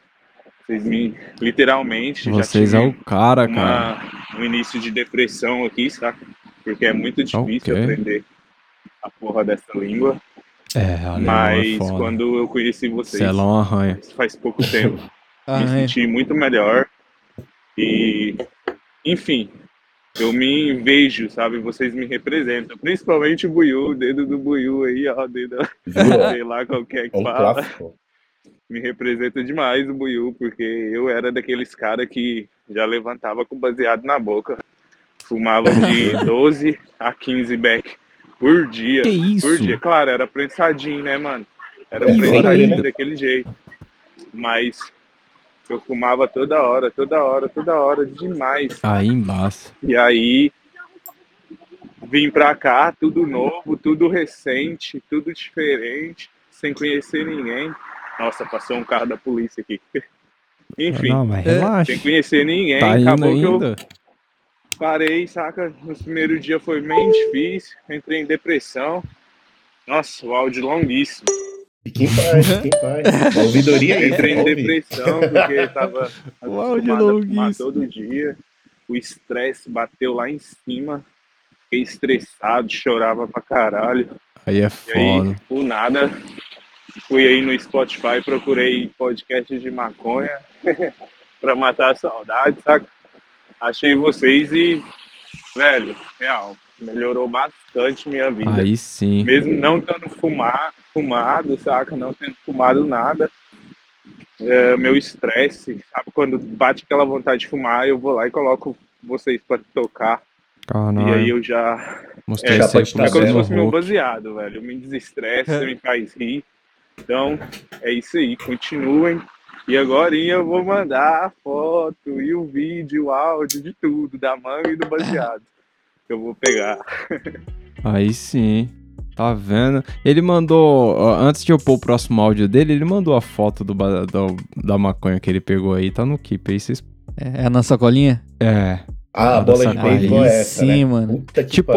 vocês me literalmente Vocês já é o cara, cara. uma, um início de depressão aqui, saca? Porque é muito difícil Ok. aprender a porra dessa língua. É, alemão Mas é foda. quando eu conheci vocês, Celão arranha. faz pouco tempo, me senti muito melhor. E, enfim, eu me vejo, sabe? Vocês me representam. Principalmente o Buiu, o dedo do Buiu aí, ó, o dedo, sei lá qual que é que um fala. clássico. Me representa demais o Buiu, porque eu era daqueles caras que já levantava com baseado na boca. Fumava de 12 a 15 beck por dia. Que isso? Por dia. Claro, era prensadinho, né, mano? Era É, prensadinho daquele jeito. Mas eu fumava toda hora, toda hora, toda hora, demais. Aí embaixo. E aí vim pra cá, tudo novo, tudo recente, tudo diferente, sem conhecer ninguém. Nossa, passou um carro da polícia aqui. Enfim, Não, mas relaxa. sem conhecer ninguém, Tá acabou que eu parei, saca? No primeiro dia foi bem difícil, entrei em depressão. Nossa, o áudio longuíssimo. Fique em paz, fique em paz. Ouvidoria aí, Entrei em depressão porque tava O áudio acostumado a todo dia. O estresse bateu lá em cima. Fiquei estressado, chorava pra caralho. Aí é E aí, foda. por nada, fui aí no Spotify, procurei podcast de maconha pra matar a saudade, saca? Achei vocês e, velho, real, melhorou bastante minha vida. Aí sim. Mesmo não tendo fumar, fumado, saca? Não tendo fumado nada. é, meu estresse, sabe? Quando bate aquela vontade de fumar, eu vou lá e coloco vocês pra tocar. Caralho. E aí eu já. Mostrei é, pro é como se fosse meu baseado, velho. Me desestressa, me faz rir. Então, é isso aí. Continuem. E agora eu vou mandar a foto e o vídeo, o áudio de tudo, da manga e do baseado. Que eu vou pegar. Aí sim. Tá vendo? Ele mandou, antes de eu pôr o próximo áudio dele, ele mandou a foto do, do- da maconha que ele pegou aí. Tá no keep aí, vocês. É, é na sacolinha? É. Ah, a bola de beisebol é essa, sim, né? mano. Puta que Tipo,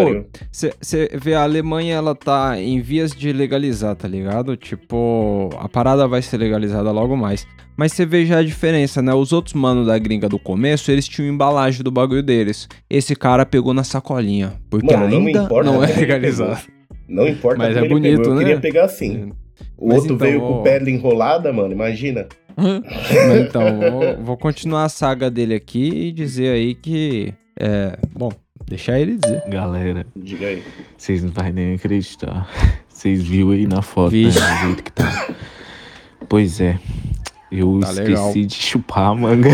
você vê, a Alemanha, ela tá em vias de legalizar, tá ligado? Tipo, a parada vai ser legalizada logo mais. Mas você vê já a diferença, né? Os outros manos da gringa do começo, eles tinham embalagem do bagulho deles. Esse cara pegou na sacolinha. Porque Mano, não ainda importa não é legalizado. Não importa Mas é bonito, pegou, eu né? queria pegar assim. O Mas outro então, veio ó. com pele enrolada, mano, imagina. Então, vou, vou continuar a saga dele aqui e dizer aí que. É. Bom, deixar ele dizer. Galera, Diga aí. vocês não vai nem acreditar. Vocês viram aí na foto, né, do jeito que tá. Pois é, eu Tá esqueci legal. de chupar a manga.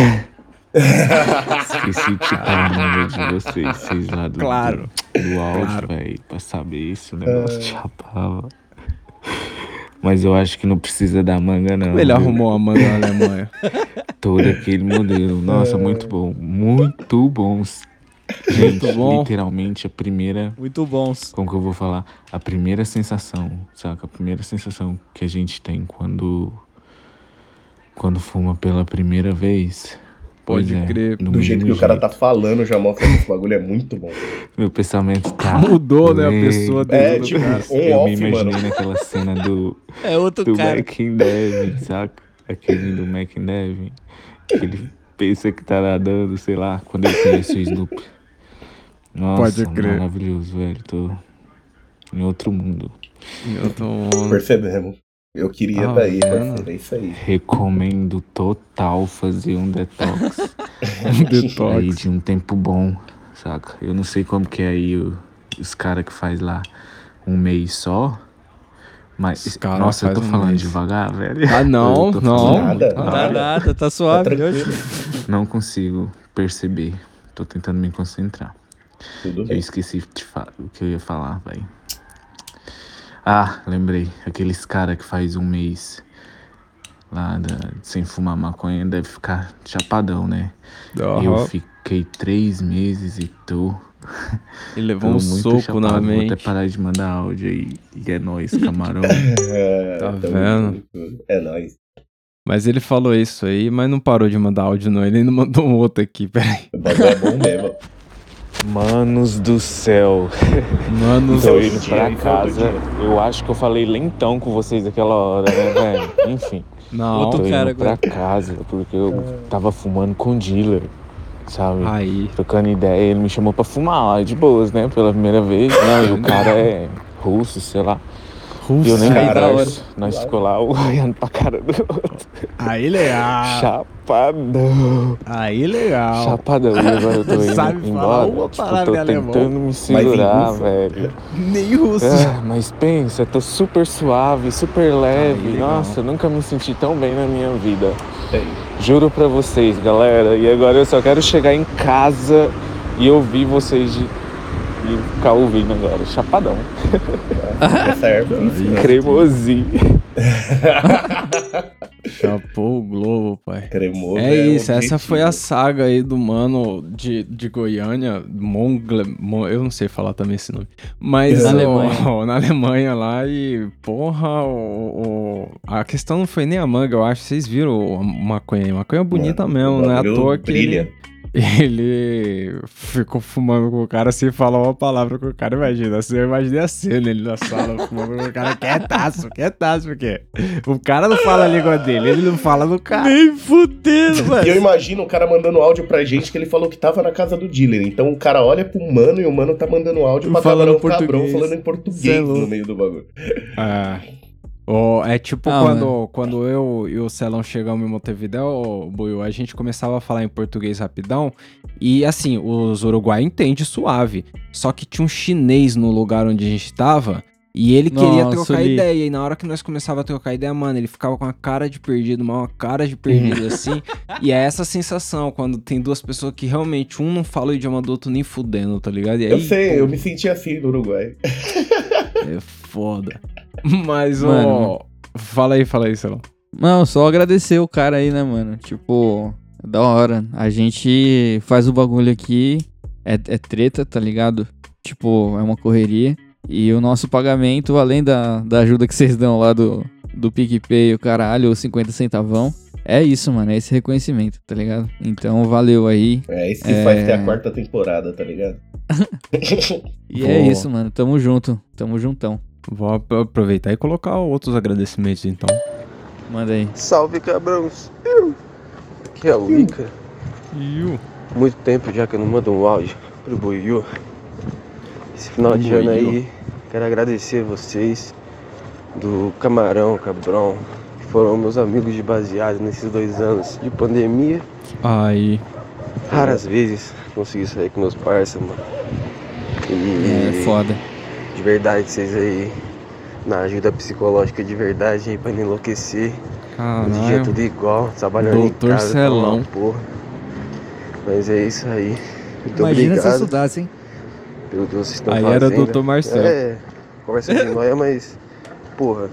esqueci de chupar a manga de vocês, vocês lá do, Claro. do, do áudio, Claro. velho, pra saber se o negócio chapava. Mas eu acho que não precisa da manga, não. Ele arrumou a manga na Alemanha. Todo aquele modelo. Nossa, muito bom. Muito bons. Gente, Muito bom. literalmente a primeira. Muito bons. Como que eu vou falar? A primeira sensação, saca? A primeira sensação que a gente tem quando. Quando fuma pela primeira vez. Pode Pois é, crer. Do jeito que mesmo o cara tá falando, já mostra que esse bagulho é muito bom. Meu pensamento tá. Mudou, né, a pessoa É, tipo, cara. on eu me off, imaginei mano. naquela cena do. É outro do cara. Mac and Devin, saca? Aquele do Mac and Devin. Que ele pensa que tá nadando, sei lá, quando ele conhece o Snoop. Nossa, Pode crer. maravilhoso, velho. Tô em outro mundo. Eu tô. Percebemos. Eu queria Ah, tá aí, vendo? parceiro. É isso aí. Recomendo total fazer um detox. Um detox. Aí de um tempo bom, saca? Eu não sei como que é aí o- os caras que faz lá um mês só. Mas, cara nossa, eu tô um falando mês. devagar, velho. Ah, não, não. Nada, Não nada. tá nada, tá suave. Tá tranquilo. hoje. Não consigo perceber. Tô tentando me concentrar. Tudo Eu bem. esqueci o que eu ia falar, velho. Ah, lembrei. Aqueles cara que faz um mês lá da- sem fumar maconha deve ficar chapadão, né? Eu Aham. fiquei três meses e tô. Ele levou tô um muito soco chapado. na Vou até mente. parar de mandar áudio aí. E é nóis, camarão. É, Tá vendo? É nóis. Mas ele falou isso aí, mas não parou de mandar áudio, não. Ele ainda mandou um outro aqui, peraí. O bagulho é bom mesmo. Manos do céu. Mano, Então, Tô esse indo dia pra foi casa. Eu acho que eu falei lentão com vocês aquela hora, né, velho? Enfim. não. Outro Tô cara indo pra agora. casa, porque eu tava fumando com o dealer, sabe? Aí. Trocando ideia, ele me chamou pra fumar lá, de boas, né? Pela primeira vez. Não, e o cara é russo, sei lá. E eu nem converso. Nós ficou lá olhando pra cara do outro. Aí legal. Chapadão. Aí legal. Chapadão. E agora eu tô indo Sabe falar embora. uma tipo, tô em alemão. tentando me segurar, russo? velho. Nem russo. Ah, mas pensa, tô super suave, super leve. legal. Nossa, eu nunca me senti tão bem na minha vida. É isso. Juro pra vocês, galera. E agora eu só quero chegar em casa e ouvir vocês de... e ficar ouvindo agora. Chapadão. Tá certo. Cremosinho. Chapou o globo, pai. Cremoso. É isso, um essa foi a saga aí do mano de, de Goiânia, Mongle, Mon- eu não sei falar também esse nome, mas Na o- Alemanha. na Alemanha lá e porra, o, o- a questão não foi nem a manga, eu acho, vocês viram a maconha, aí, maconha bonita Mano, mesmo, o não é à toa que brilha. ele, ele ficou fumando com o cara sem falar uma palavra com o cara. Imagina, assim, eu imaginei a cena ele na sala fumando com o cara quietaço, quietaço, porque o cara não fala a língua dele, ele não fala no cara. Nem fudendo, E eu imagino o cara mandando áudio pra gente que ele falou que tava na casa do dealer. Então o cara olha pro mano e o mano tá mandando áudio pra Falando cabrão, cabrão português. falando em é português louco. no meio do bagulho. É. Ô, é tipo Ah, quando, quando eu e o Celão chegamos em Montevideo, ô, Buiu, a gente começava a falar em português rapidão. E assim, os uruguaios entendem suave. Só que tinha um chinês no lugar onde a gente tava. E ele queria Nossa, trocar li. ideia. E na hora que nós começava a trocar ideia, mano, ele ficava com a cara de perdido, mas uma cara de perdido assim. E é essa sensação quando tem duas pessoas que realmente um não fala o idioma do outro nem fudendo, tá ligado? E aí, eu sei, pô, eu me senti assim no Uruguai. É foda. Mas, ó. Mano. Fala aí, fala aí, Celão. Não, só agradecer o cara aí, né, mano? Tipo, é da hora. A gente faz o bagulho aqui, é, é treta, tá ligado? Tipo, é uma correria. E o nosso pagamento, além da, da ajuda que vocês dão lá do, do PicPay, o caralho, os 50 centavão, é isso, mano. É esse reconhecimento, tá ligado? Então, valeu aí. É isso que faz ter a quarta temporada, tá ligado? E é isso, mano. Tamo junto. Tamo juntão. Vou ap- aproveitar e colocar outros agradecimentos, então. Manda aí. Salve, cabrões. Aqui é o Ica. Muito tempo já que eu não mando um áudio pro Buiu. Esse final de ano aí, quero agradecer vocês do Camarão, Cabrão, que foram meus amigos de baseado nesses dois anos de pandemia. Aí. Raras vezes consegui sair com meus parceiros, mano. E É foda. De verdade, vocês aí, na ajuda psicológica de verdade aí pra não enlouquecer. Caralho. Os dias tudo igual, trabalhando Doutor em casa, tá Celão. porra. Mas é isso aí. Muito Imagina se obrigado estudasse, hein? pelo que vocês estão Aí fazendo. era Dr. Marcelo. É, conversa de nóia, mas, porra,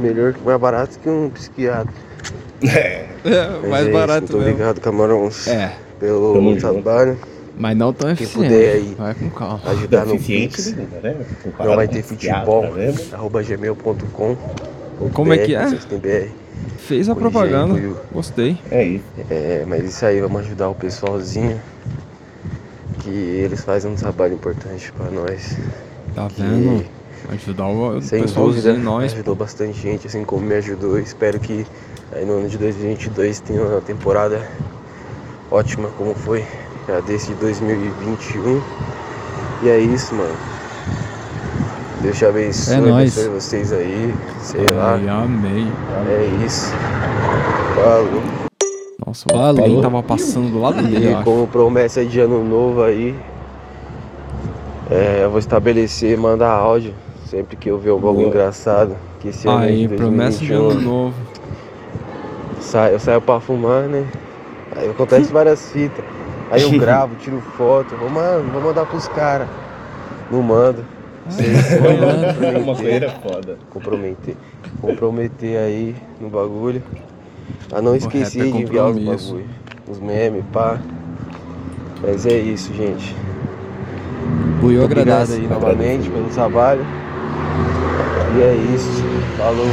melhor, mais barato que um psiquiatra. É. Mais é barato isso, Muito mesmo. obrigado, Camarões, É. pelo Tamo junto. Mas não tão Quem eficiente. puder aí Vai com calma. ajudar no Pix. né? Não vai ter futebol, mesmo. arroba gmail.com. Como é que é? Vocês têm BR. Fez a propaganda. Gostei. É isso. É, mas isso aí, vamos ajudar o pessoalzinho. Que eles fazem um trabalho importante pra nós. Tá Que, vendo? Ajudar o, o sem pessoalzinho, dúvida, nós. ajudou bastante gente, assim como me ajudou. Espero que aí no ano de 2022 tenha uma temporada ótima como foi já desse de 2021. E é isso, mano. Deus te abençoe, É nóis. abençoe vocês aí, sei lá. Ai, amei. É isso. Falou. Nossa, o Falou. trem tava passando do lado dele, E como promessa de ano novo aí, é, eu vou estabelecer mandar áudio sempre que eu ver algo Boa. engraçado. Que esse ano Aí, de promessa de 2021, ano novo. Sai, eu saio pra fumar, né? Aí acontece várias fitas. Aí eu gravo, tiro foto. Vou, mano, vou mandar pros caras. Não mando. Uma coisa é foda. Comprometer. Comprometer aí no bagulho. A não O esquecer rap é de enviar os bagulho. Os memes, pá. Mas é isso, gente. Buiu Obrigado agradece. aí novamente pelo trabalho. E é isso. Falou.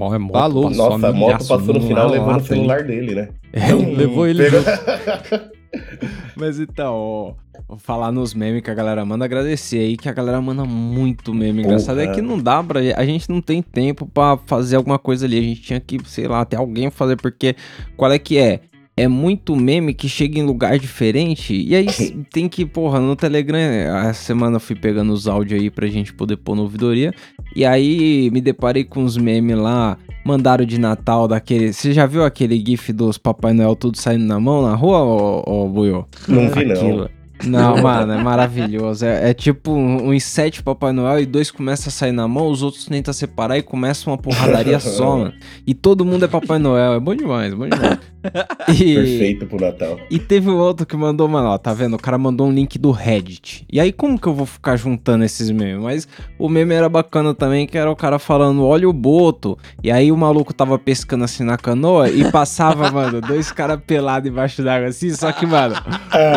Ó, é moto Falou. Nossa, a moto passou no final na levando o hein? celular dele, né? É, Levou ele Pegou- Mas então, ó, vou falar nos memes que a galera manda, agradecer aí, que a galera manda muito meme. Engraçado é Porra. que não dá pra. A gente não tem tempo pra fazer alguma coisa ali. A gente tinha que, sei lá, ter alguém fazer, porque qual é que é? É muito meme que chega em lugar diferente. E aí tem que, porra, no Telegram. Essa semana eu fui pegando os áudios aí pra gente poder pôr no ouvidoria. E aí me deparei com uns memes lá. Mandaram de Natal daquele. Você já viu aquele GIF dos Papai Noel tudo saindo na mão na rua, ô, ô Buiô? Não vi, não. Não, mano, é maravilhoso. É, é tipo um- uns sete Papai Noel e dois começam a sair na mão, os outros tentam separar e começa uma porradaria só, mano. E todo mundo é Papai Noel. É bom demais, bom demais. E, Perfeito pro Natal. e teve outro que mandou, mano, ó, tá vendo? O cara mandou um link do Reddit. E aí, como que eu vou ficar juntando esses memes? Mas o meme era bacana também, que era o cara falando, olha o boto. E aí o maluco tava pescando assim na canoa e passava, mano, dois caras pelados embaixo d'água assim. Só que, mano,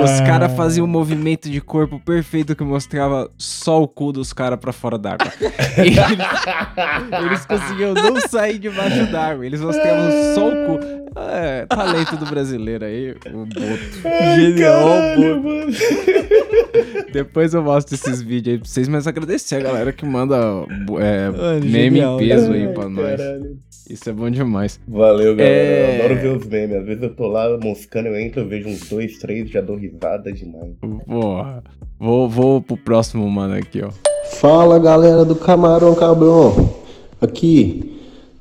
os caras faziam um movimento de corpo perfeito que mostrava só o cu dos caras pra fora d'água. Eles, eles conseguiam não sair debaixo d'água. Eles mostravam só o cu. É, talento do brasileiro aí, o Boto. Genial, Caralho, mano. Depois eu mostro esses vídeos aí pra vocês, mas agradecer a galera que manda é, Mano, meme genial, em peso cara. aí pra Ai, nós. caralho. Isso é bom demais. Valeu, galera. É. Eu adoro ver os memes. Às vezes eu tô lá moscando, eu entro, eu vejo uns dois, três, já dou risada demais. Porra. Vou, vou pro próximo, mano, aqui, ó. Fala galera do Camarão Cabrão, aqui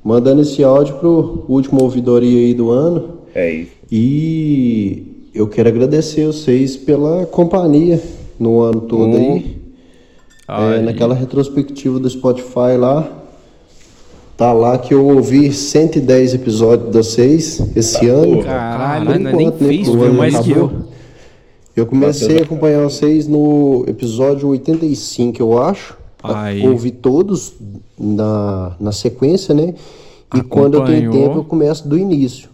mandando esse áudio pro último ouvidoria aí do ano É isso. e eu quero agradecer vocês pela companhia no ano todo aí. É, Aí. naquela retrospectiva do Spotify lá, tá lá que eu ouvi 110 episódios de vocês esse ano. porra. Caralho, Por é nem enquanto, né, fez, porque o viu ano mais que acabou. eu. Eu comecei a acompanhar vocês no episódio 85, eu acho. Aí. Ouvi todos na, na sequência, né? E quando eu tenho Acompanhou. tempo, eu começo do início.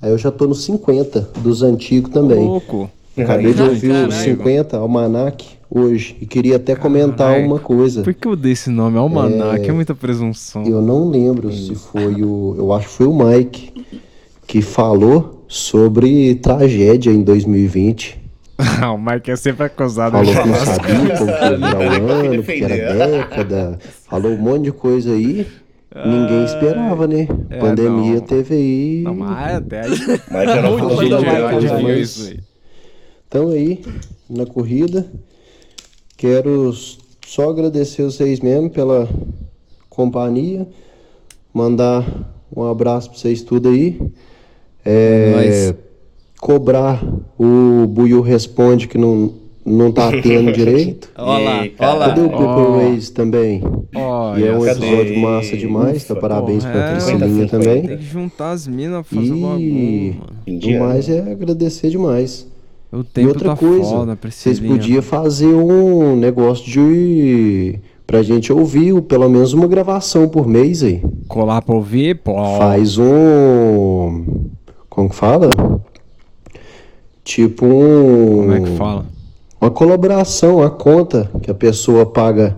Aí eu já tô no 50 dos antigos também. Louco. Acabei de ouvir Caralho. o 50, Almanac, hoje. E queria até comentar Caralho. uma coisa. Por que eu dei esse nome? Almanac, é, É, muita presunção. Eu não lembro se foi o. Eu acho que foi o Mike que falou sobre tragédia em 2020. Ah, o Mike é sempre acusado Falou de que não sabia como que virar o que ano, porque era década. Falou um monte de coisa aí. Ninguém esperava, né? é, Pandemia não. teve aí. Não, mas até aí. Mas Mike, adivinhou mas- isso aí. Então aí, na corrida, quero só agradecer vocês mesmo pela companhia. Mandar um abraço pra vocês tudo aí. É, cobrar o Buiu Responde que não, não tá tendo direito. Olha lá, olha lá. Cadê o People Ó. Waze também? Olha, E é um cadê? episódio massa demais, tá? Parabéns Porra, pra é, Priscilinha 50, também. Tem que juntar as minas pra fazer E o bagulho, mais é agradecer demais. O E tempo outra tá coisa, foda, vocês podiam fazer um negócio de. pra gente ouvir pelo menos uma gravação por mês aí. Colar pra ouvir, pô. Faz um. Como que fala? Tipo um. Como é que fala? Uma colaboração, a conta que a pessoa paga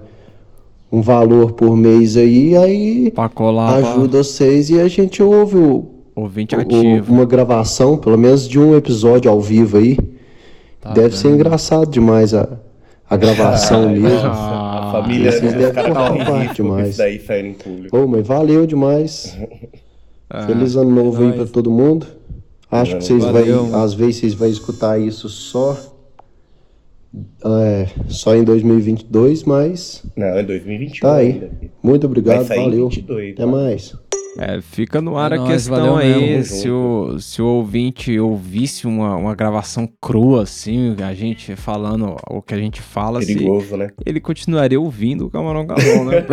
um valor por mês aí, aí Pra colar ajuda vocês e a gente ouve o, pra ouvinte o- ativo. uma gravação, pelo menos de um episódio ao vivo aí. Tá Deve ser vendo? engraçado demais a, a gravação mesmo. A família Vocês devem cortar com demais. daí em público. Ô, mas valeu demais. Ah, Feliz ano novo aí nóis. pra todo mundo. Acho que vocês vai, Valeu, mano. às vezes vocês vão escutar isso só é, só em 2022, mas Não, é 2021 tá aí. ainda. Muito obrigado, em valeu. 22, Até né? mais. É, fica no ar É a nóis, questão aí. mesmo. Se o, se o ouvinte ouvisse uma, uma gravação crua, assim, a gente falando o que a gente fala, se Perigoso, né? ele continuaria ouvindo o Camarão Galão, né?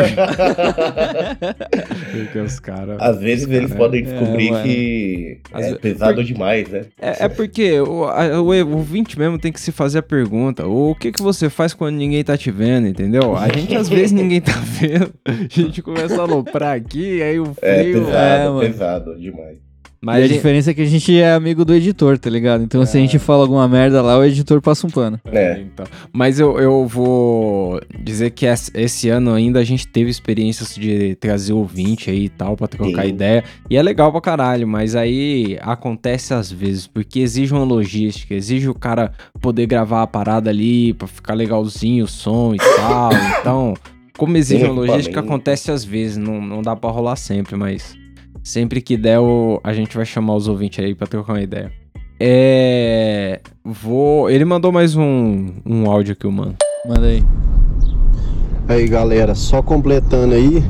Porque os caras. Às vezes eles cara, podem descobrir mano. que Às é pesado por- demais, né? É, é porque o, a- o o ouvinte mesmo tem que se fazer a pergunta: o que que você faz quando ninguém tá te vendo, entendeu? A gente às vezes ninguém tá vendo, a gente começa a aloprar aqui, aí o É frio. Pesado, é, mano. pesado demais. Mas e a gente- diferença é que a gente é amigo do editor, tá ligado? Então se a gente fala alguma merda lá, o editor passa um pano. É. então. Mas eu, eu vou dizer que es- esse ano ainda a gente teve experiências de trazer ouvinte aí e tal, pra trocar Sim. ideia. E é legal pra caralho, mas aí acontece às vezes, porque exige uma logística, exige o cara poder gravar a parada ali pra ficar legalzinho o som e tal. Então, como exige uma logística, acontece às vezes, não, não dá pra rolar sempre, mas sempre que der, o- a gente vai chamar os ouvintes aí pra trocar uma ideia. É. Vou. Ele mandou mais um, um áudio aqui, mano. Manda aí. Aí galera, só completando aí.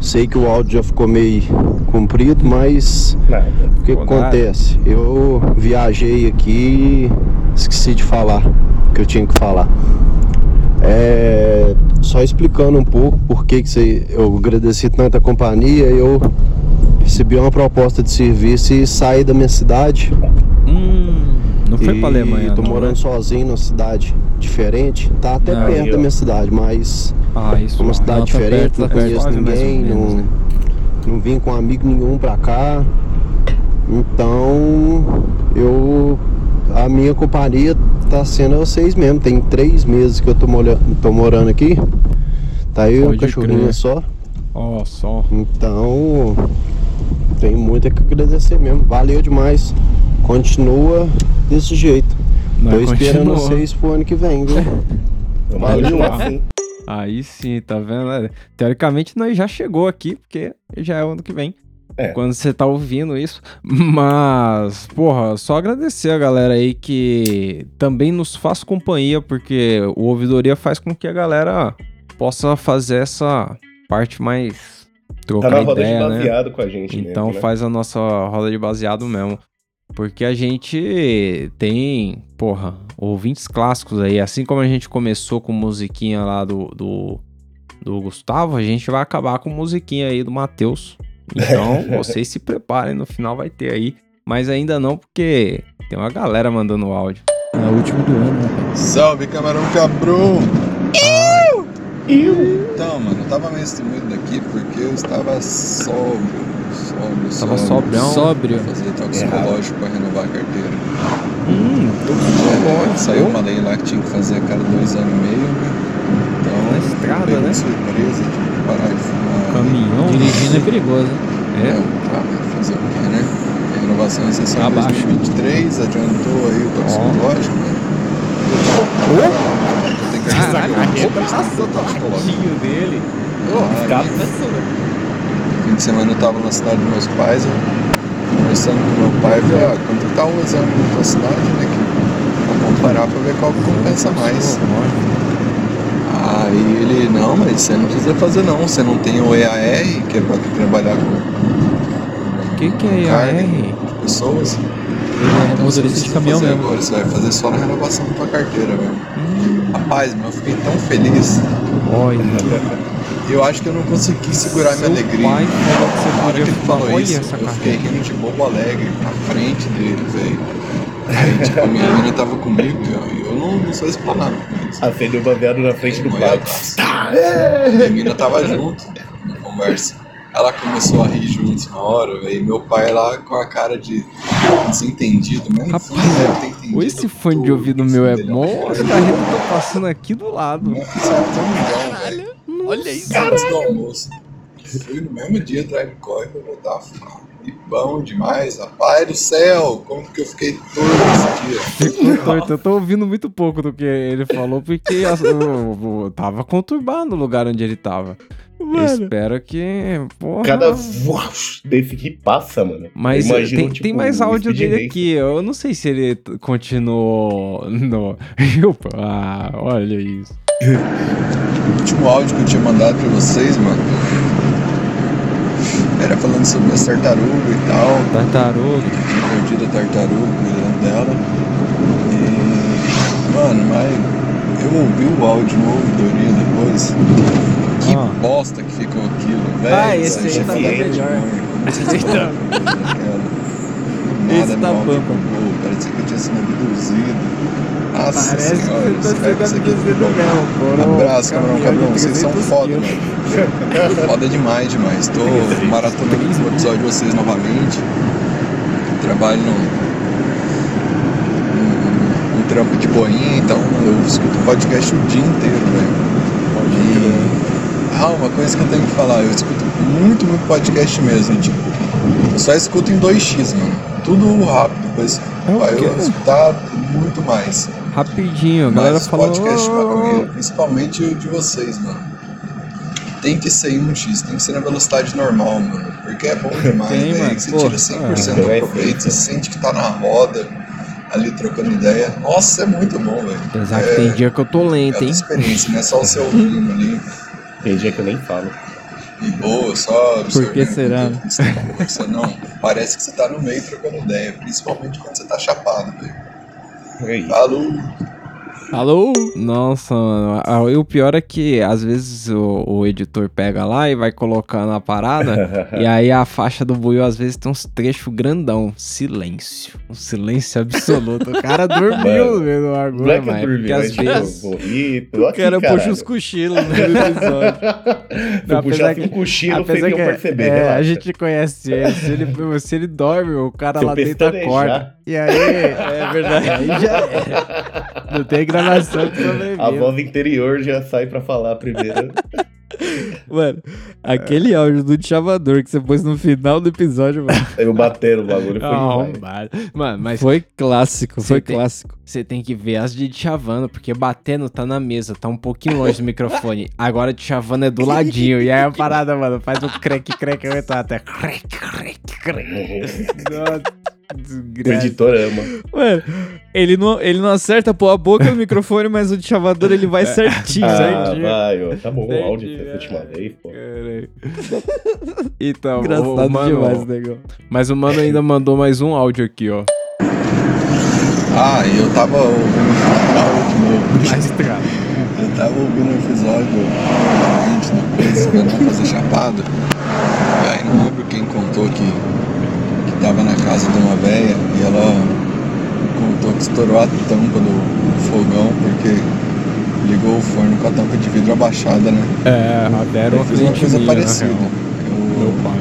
Sei que o áudio já ficou meio comprido, mas Nada. o que, que acontece? Eu viajei aqui e esqueci de falar o que eu tinha que falar. É, só explicando um pouco por que, que você, eu agradeci tanta companhia, eu recebi uma proposta de serviço e saí da minha cidade. Hum. Não foi pra Alemanha, tô não, morando né? sozinho numa cidade diferente. Tá até Ah, perto ó. da minha cidade, mas Ah, isso. uma cidade Não, tá diferente, perto, não tá conheço ninguém, menos, não, né? não vim com amigo nenhum pra cá. Então eu a minha companhia tá sendo vocês mesmo. Tem três meses que eu tô, molha- tô morando aqui. Tá eu e um Pode cachorrinho crer. só. Ó, só. Então tem muito a que agradecer mesmo. Valeu demais. continua desse jeito. Nós Tô esperando continua. vocês pro ano que vem, viu? Valeu. Aí sim, tá vendo? Teoricamente nós já chegou aqui, porque já é o ano que vem. É. Quando você tá ouvindo isso. Mas, porra, só agradecer a galera aí que também nos faz companhia, porque o Ouvidoria faz com que a galera possa fazer essa parte mais trocar Tá na roda de ideia, né? baseado com a gente Então mesmo, né? faz a nossa roda de baseado mesmo. Porque a gente tem, porra, ouvintes clássicos aí. Assim como a gente começou com musiquinha lá do, do, do Gustavo, a gente vai acabar com musiquinha aí do Matheus. Então vocês se preparem, no final vai ter aí. Mas ainda não, porque tem uma galera mandando áudio. É o último do ano, né? Salve, camarão cabrão! Eu! Então, mano, eu tava meio estimido daqui porque eu estava sóbrio. Sóbrio, Tava sóbrio. Sóbrio. Fazer toxicológico pra renovar a carteira. Hum, É, saiu uma lei lá que tinha que fazer a cada dois anos e meio, né? Na estrada, né? de surpresa, que parar de fumar. Caminhão. Dirigindo é perigoso. É, ah, mas fazer o quê, né? A renovação é em Abaixo. 2023, adiantou aí o toxicológico, né? Tem que Caraca, ajustar a o todinho dele. Aí, fim de semana eu tava na cidade dos meus pais, eu conversando com meu pai, falei, ah, quanto tá o exame na tua cidade, né? Que, pra comparar pra ver qual que compensa mais. Aí ele, não, mas você não precisa fazer não, você não tem o EAR, que é pra trabalhar com O que, que é EAR? pessoas. Ele é motorista de caminhão mesmo. Agora, você vai fazer só na renovação da tua carteira mesmo. Rapaz, mas eu fiquei tão feliz. Olha. Eu acho que eu não consegui segurar minha alegria. pai falou que você podia que ele falou isso, essa eu fiquei rindo de bobo alegre na frente dele, velho. Aí, tipo, a minha menina tava comigo e eu, não, não sou explanado. Acendeu o baseado na frente do pai. Minha menina tava junto na conversa. Ela começou a rir juntos na hora, velho. Meu pai lá com a cara de desentendido, mas enfim, deve ter entendido. Ou esse fone de ouvido meu é bom, as carretas estão passando aqui do lado. Olha isso, cara. do almoço. Fui no mesmo dia drive corre pra voltar a fumar. E bom demais, rapaz do céu! Como que eu fiquei torto esse dia? Ficou torto. Eu tô ouvindo muito pouco do que ele falou, porque eu, tava conturbado o lugar onde ele tava. Mano. Espero que. Porra. Cada voz desse que passa, mano. Mas imagino, tem, tipo, tem mais áudio dele aqui. Eu não sei se ele continuou no. ah, olha isso. O último áudio que eu tinha mandado pra vocês, mano, era falando sobre as tartarugas e tal. Tartaruga. Tinha perdido a tartaruga, cuidando dela. E, mano, mas eu ouvi o áudio no ouvidoria depois. Que bosta que ficou aquilo, velho. Ah, esse aí tá é bem diferente, melhor. mano. Esse aí tá- Nada Esse tá mal, tipo, pô, parecia que eu tinha sido abduzido. Nossa Parece que senhora, você tá que sendo abduzido mesmo, um Abraço, de cabrão. Vocês são 300 foda, mano. Foda demais, demais. Tô maratonando o episódio de vocês novamente. Trabalho no, no, no trampo de boinha, então eu escuto podcast o dia inteiro, velho. E- Ah, uma coisa que eu tenho que falar, eu escuto muito, muito podcast mesmo, tipo, eu só escuto em 2x, mano. Tudo rápido, vai quê? eu escutar muito mais. Rapidinho, a galera Mas falou. podcast maconheiro, principalmente o de vocês, mano. Tem que ser em 1x, tem que ser na velocidade normal, mano. Porque é bom demais, Tem, velho. mano. Você Pô, tira 100% é, do proveito, você sente que tá na roda, ali trocando ideia. Nossa, é muito bom, velho. Apesar que É- tem dia que eu tô É lento, uma hein? experiência, não é só o seu ouvindo ali. Tem dia que eu nem falo. E boa, só Por que será? né? Você tá não. Parece que você tá no meio trocando ideia, principalmente quando você tá chapado, velho. Falou! Alô? Nossa, mano. E o pior é que às vezes o, o editor pega lá e vai colocando a parada. e aí a faixa do buio às vezes tem uns trechos grandão. Silêncio. Um silêncio absoluto. O cara dormiu Mano, no meio do Não é que mas dormi, porque às vezes. O cara puxa os cochilos no episódio. Se eu puxasse um cochilo, apesar que, perceber, é, relaxa. a gente conhece ele se, ele. se ele dorme, o cara Se lá dentro pestanejar. acorda. E aí. É verdade. Aí já é. Não tem gravação de sobreviver. A voz interior já sai pra falar primeiro. Mano, aquele áudio do chavador que você pôs no final do episódio, mano. Eu batendo o bagulho, foi. Arrombado. Mano, mas Foi clássico, foi tem- clássico. você tem que ver as de chavando, porque batendo tá na mesa, tá um pouquinho longe do microfone. Agora de chavando é do ladinho. E aí a parada, mano, faz o crack, crack, eu tô até crack, crack, crack. Nossa, desgraça. editor ama. Mano, ele não, ele não acerta pôr a boca no microfone, mas o de chavador ele vai certinho, Ah, certinho. vai, ó. Tá bom o áudio Certinho, dessa última vez, pô. Caralho. Então, Engraçado o mano, demais, negão. Mas o mano ainda mandou mais um áudio aqui, ó. Ah, e eu tava ouvindo o último. Mais estrada. Eu tava ouvindo o episódio a gente depois pra não fazer chapado. E aí não lembro quem contou que, que tava na casa de uma véia e ela contou que estourou a tampa do fogão porque ligou o forno com a tampa de vidro abaixada, né? É, era Eu uma fiz uma coisa minha, parecida. Eu, Meu pai.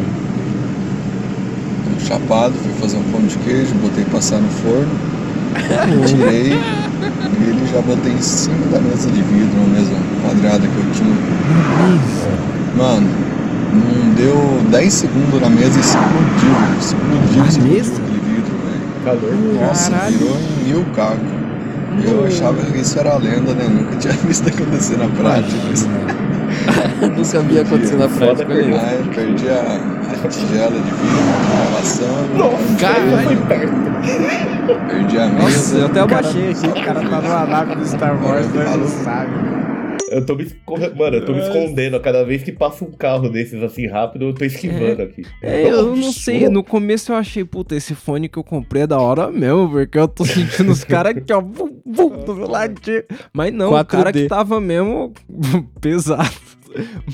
eu chapado, fui fazer um pão de queijo, botei passar no forno, tirei e ele já botei em cima da mesa de vidro, uma mesa quadrada que eu tinha. Mano, não deu 10 segundos na mesa e explodiu. Explodiu, explodiu aquele vidro, velho. Calor. Nossa, Caralho. virou em mil cacos. Eu achava que isso era lenda, né? Nunca tinha visto acontecer na prática. Nunca vi acontecer na prática. isso. Aí eu perdi a, a tigela de vidro, passando. Caralho. Foi perto. Perdi a Nossa, mesa. eu até cara- abaixei aqui. O cara tá numa nave do Star Wars, nós não sabe. Eu tô me escondendo, mano, eu tô me escondendo. Cada vez que passa um carro desses assim rápido, eu tô esquivando aqui. É, eu não sei, no começo eu achei, puta, esse fone que eu comprei é da hora mesmo, porque eu tô sentindo os caras aqui, ó, vum, vum, do meu ladinho. Mas não, o 4D. cara que tava mesmo pesado.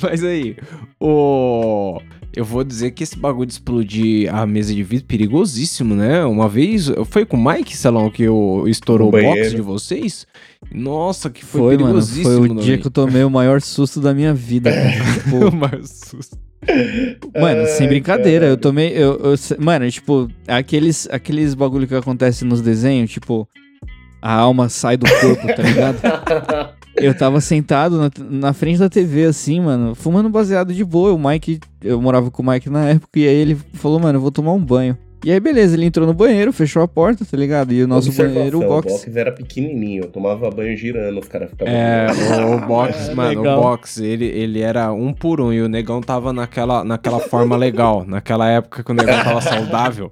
Mas aí, o... Eu vou dizer que esse bagulho de explodir a mesa de vidro, perigosíssimo, né? Uma vez, foi com o Mike, Salão, que eu estourou o box de vocês? Nossa, que foi, Foi, mano. perigosíssimo. Foi o dia que eu tomei o maior susto da minha vida. Tipo, o maior susto. Mano, sem brincadeira, eu tomei. Eu, eu mano, tipo, aqueles, aqueles bagulho que acontece nos desenhos, tipo, a alma sai do corpo, tá ligado? Eu tava sentado na, na frente da TV, assim, mano, fumando baseado de boa. O Mike, eu morava com o Mike na época, e aí ele falou, mano, eu vou tomar um banho. E aí, beleza, ele entrou no banheiro, fechou a porta, tá ligado? E o nosso banheiro, o box. era pequenininho, eu tomava banho girando, os caras ficavam... É, o, o box, É, mano, legal. o box, ele, ele era um por um e o negão tava naquela, naquela forma legal, naquela época que o negão tava saudável.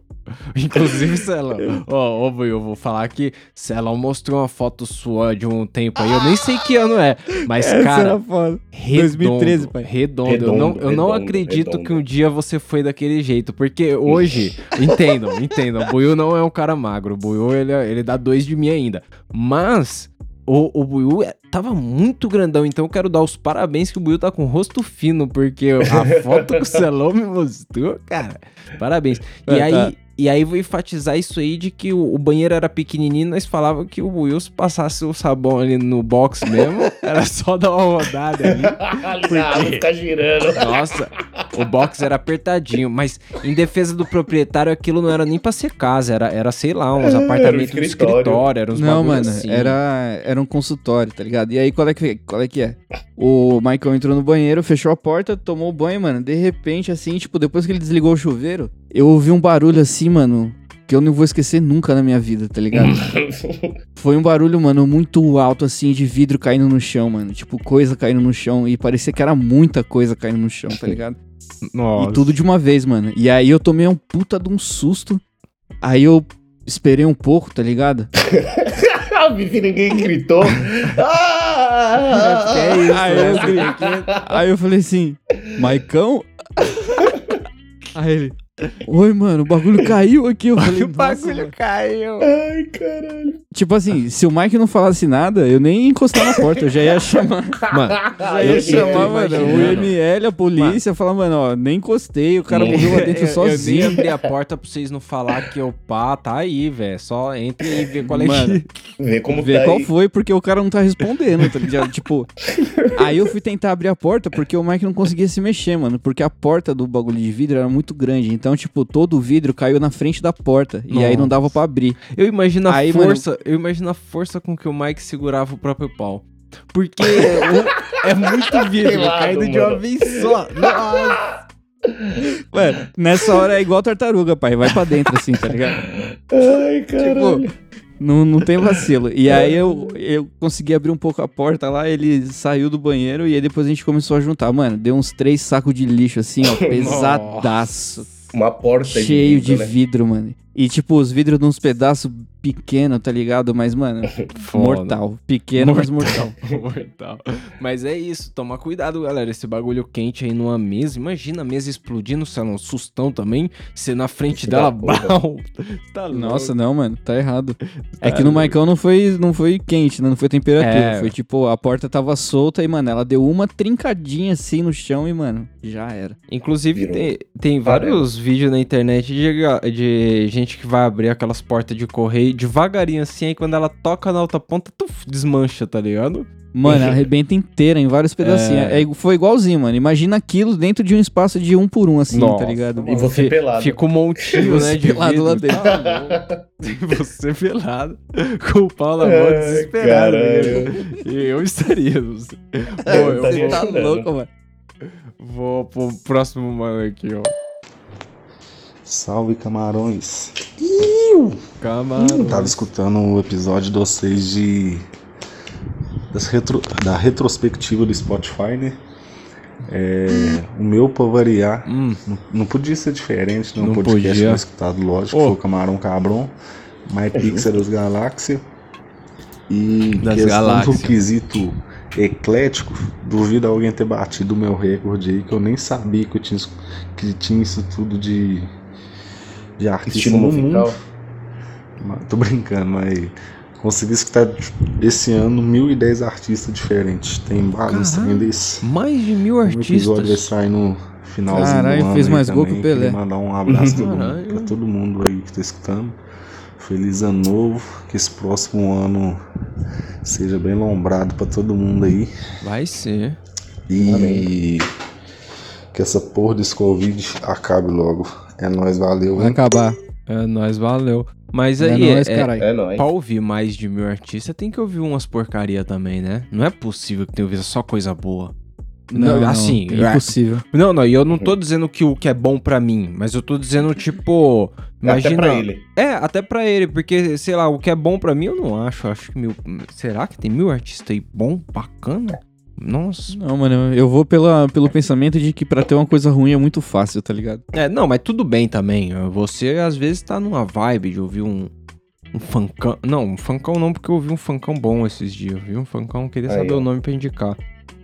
Inclusive, Celão, ó, ô, Bui, eu vou falar que Celão mostrou uma foto sua de um tempo aí, eu nem sei que ano é, mas, Essa cara, redondo, 2013, pai. redondo. eu não, Redondo, eu não redondo, acredito redondo. que um dia você foi daquele jeito, porque hoje, entendam, entendam, Buiu não é um cara magro, Buiu, ele, é- ele dá dois de mim ainda, mas o, o Buiu é- tava muito grandão, então eu quero dar os parabéns que o Buiu tá com o rosto fino, porque a foto que o Celão me mostrou, cara, parabéns. E É, aí... tá. E aí vou enfatizar isso aí de que o, o banheiro era pequenininho, nós falava que o Will se passasse o sabão ali no box mesmo, era só dar uma rodada ali. Ah, ficar girando. Nossa, o box era apertadinho, mas em defesa do proprietário, aquilo não era nem pra ser casa, era, era sei lá, uns Era um apartamentos de escritório. escritório, era uns Não, mano, assim. era, era um consultório, tá ligado? E aí, qual é, que, qual é que é? O Michael entrou no banheiro, fechou a porta, tomou o banho, mano. De repente, assim, tipo, depois que ele desligou o chuveiro, eu ouvi um barulho assim, mano, que eu não vou esquecer nunca na minha vida, tá ligado? Foi um barulho, mano, muito alto, assim, de vidro caindo no chão, mano. Tipo, coisa caindo no chão. E parecia que era muita coisa caindo no chão, tá ligado? Nossa. E tudo de uma vez, mano. E aí eu tomei um puta de um susto. Aí eu esperei um pouco, tá ligado? Vi que ninguém gritou. Ah! É isso, Aí eu, né? gritei- aí eu falei assim, Maicão? Aí ele, oi, mano, o bagulho caiu aqui. Eu falei, O "Nossa, bagulho mano." caiu. Ai, caralho. Tipo assim, se o Mike não falasse nada, eu nem ia encostar na porta, eu já ia chamar. Mano, Já eu ia chamar, mano, o. IML, a polícia, falar, mano, ó, nem encostei, o cara morreu lá dentro eu, eu nem sozinho. abri a porta pra vocês não falar que o pá tá aí, velho. Só entre e vê qual é Mano, que... Vê como Ver tá qual aí. foi, porque o cara não tá respondendo, tá ligado? tipo, aí eu fui tentar abrir a porta porque o Mike não conseguia se mexer, mano. Porque a porta do bagulho de vidro era muito grande. Então, tipo, todo o vidro caiu na frente da porta. E aí não dava pra abrir. Eu imagino a Aí, mano- força, eu imagino a força com que o Mike segurava o próprio pau. Porque o- é muito vidro caindo de uma mano. vez só. Nossa. Mano, nessa hora é igual tartaruga, pai. Vai pra dentro assim, tá ligado? Ai, caralho. Tipo, não, não tem vacilo. E aí eu, eu consegui abrir um pouco a porta lá, ele saiu do banheiro e aí depois a gente começou a juntar. Mano, deu uns três sacos de lixo assim, ó, pesadaço. Uma porta Cheio de vidro, né? vidro, mano. E tipo, os vidros de uns pedaços pequenos, tá ligado? Mas, mano, Foda. mortal. Pequeno, mas mortal. mortal. Mas é isso, toma cuidado, galera. Esse bagulho quente aí numa mesa. Imagina a mesa explodindo, sei lá, um sustão também. Você na frente dela, bal. tá louco. Nossa, não, mano, tá errado. É Tá que no. Maicão não foi, não foi quente, né? Não foi temperatura. É. Foi tipo, a porta tava solta e, mano, ela deu uma trincadinha assim no chão e, mano, já era. Inclusive, tem, tem vários vídeos na internet de, de gente que vai abrir aquelas portas de correio devagarinho assim, aí quando ela toca na outra ponta, tuf, desmancha, tá ligado? Mano, arrebenta inteira em vários pedacinhos. É. É, foi igualzinho, mano. Imagina aquilo dentro de um espaço de um por um, assim, Nossa, tá ligado? E você pelado. fica um montinho, Você né, de pelado lá vidro. dentro. Tá E você pelado, com o pau na mão, desesperado. caralho. né? E eu estaria, não sei. É, eu eu estaria vou- chorando. louco, mano. Vou pro próximo mano aqui, ó. Salve camarões. Camarões. Tava escutando o episódio de vocês de das retro- da retrospectiva do Spotify, né? É, o meu, pra variar, não, não podia ser diferente, né? Um Hum. Não podcast podia. mais escutado, lógico, Ô. foi o Camarão Cabron, My É Pixel das Galáxias. E Das questão galáxias. do quesito eclético, duvido alguém ter batido o meu recorde aí, que eu nem sabia que, eu tinha, que tinha isso tudo de, de artista Estilo no musical. mundo. Tô brincando, mas consegui escutar esse ano 1010 artistas diferentes. Tem vários também desse. Mais de mil O episódio vai artistas. sair no finalzinho Caralho, do ano fez mais gol que o Pelé. Queria mandar um abraço todo mundo- pra todo mundo aí que tá escutando. Feliz ano novo, que esse próximo ano seja bem lombrado pra todo mundo aí. Vai ser. E que essa porra desse Covid acabe logo. É nóis, valeu. Vai hein? acabar. É nóis, valeu. Mas É aí, nóis, é, caralho. É nóis. pra ouvir mais de mil artistas, tem que ouvir umas porcaria também, né? Não é possível que tenha ouvido só coisa boa. Não, não, assim, impossível. Não, não, e eu não tô dizendo que o que é bom pra mim, mas eu tô dizendo, tipo. Até Imagina. pra ele. É, até pra ele, porque, sei lá, o que é bom pra mim eu não acho. Acho que mil. Será que tem mil artistas aí bom, bacana? Nossa. Não, mano, eu vou pela, pelo pensamento de que pra ter uma coisa ruim é muito fácil, tá ligado? É, não, mas tudo bem também. Você às vezes tá numa vibe de ouvir um. Um funkão. Não, um funkão não, porque eu ouvi um funkão bom esses dias. Eu vi um funkão, queria Aí, saber ó. o nome pra indicar.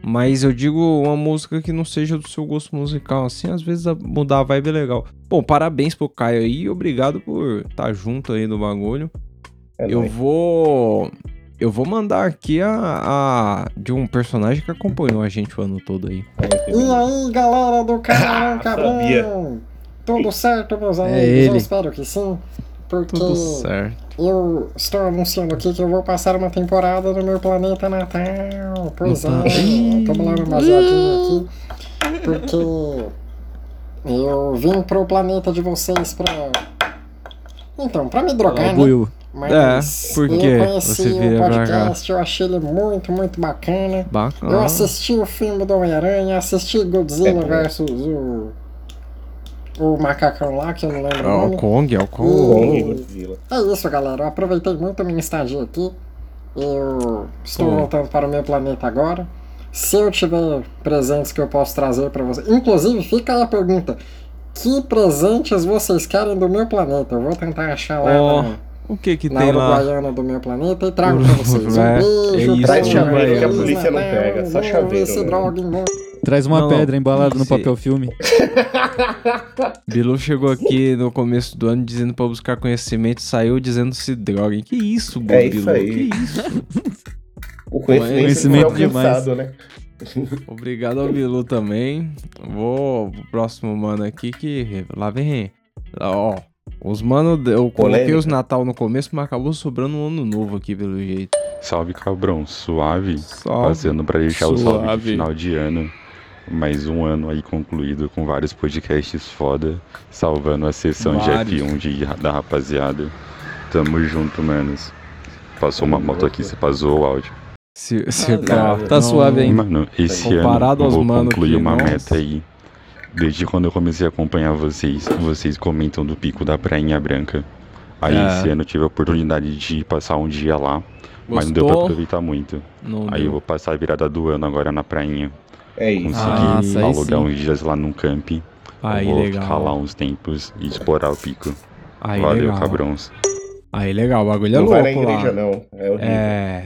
Mas eu digo uma música que não seja do seu gosto musical, assim, às vezes a- mudar a vibe é legal. Bom, parabéns pro Caio aí e obrigado por estar junto aí no bagulho. É eu nóis. vou. Eu vou mandar aqui a, a. de um personagem que acompanhou a gente o ano todo aí. E aí, galera do Camarão sabia. Cabrão? Tudo certo, meus amigos? ele. Eu espero que sim. Porque Tudo certo. eu estou anunciando aqui que eu vou passar uma temporada no meu planeta natal. Pois é, tô bolando baseadinho aqui. Porque eu vim pro planeta de vocês pra. Então, pra me drogar, né? Mas É, por eu conheci o podcast, eu achei ele muito, muito bacana. Bacana. Eu assisti o filme do Homem-Aranha, assisti Godzilla É versus o. O macacão lá, que eu não lembro É o o nome. Kong, é o Kong. Kong, Godzilla. É isso, galera. Eu aproveitei muito a minha estadia aqui. Eu estou Bom. voltando para o meu planeta agora. Se eu tiver presentes que eu posso trazer para vocês. Inclusive, fica aí a pergunta: Que presentes vocês querem do meu planeta? Eu vou tentar achar lá na, o que que na tem lá? Uruguaiana do meu planeta e trago para vocês. Um É, beijo, é isso, traz chaveiro que a polícia não pega, só chaveiro, se droga em Traz uma Não, pedra embalada no papel filme. Bilu chegou aqui no começo do ano dizendo pra buscar conhecimento e saiu dizendo se droguem. Que isso, Bilu? É isso aí. Que isso? O conhecimento, Conhecimento foi alcançado, né? Obrigado ao Bilu também. Vou pro próximo mano aqui que lá vem. Ó, os mano, eu coloquei Polêmica. os Natal no começo, mas acabou sobrando um ano novo aqui pelo jeito. Salve Cabrão, suave. Salve. Passando pra deixar o salve Suave. de final de ano. Mais um ano aí concluído com vários podcasts foda. Salvando a sessão Vários. de F1 de, da rapaziada. Tamo junto, manos. Passou uma moto aqui, você passou o áudio. Se, se Ah, o tá, cara- tá não- suave ainda. Mano, esse ano Comparado eu aos vou mano concluir que, uma nossa. meta aí. Desde quando eu comecei a acompanhar vocês, vocês comentam do pico da Prainha Branca. Aí É. esse ano eu tive a oportunidade de passar um dia lá, mas não deu pra Gostou? aproveitar muito. Não aí deu. eu vou passar a virada do ano agora na prainha. É isso. Consegui Nossa, aí alugar uns dias lá num camp. Aí, eu vou legal. ficar lá uns tempos e explorar o pico. Aí, Valeu, legal. cabrões. Aí, legal, o bagulho é Não louco vai na igreja, lá. não. É horrível. É.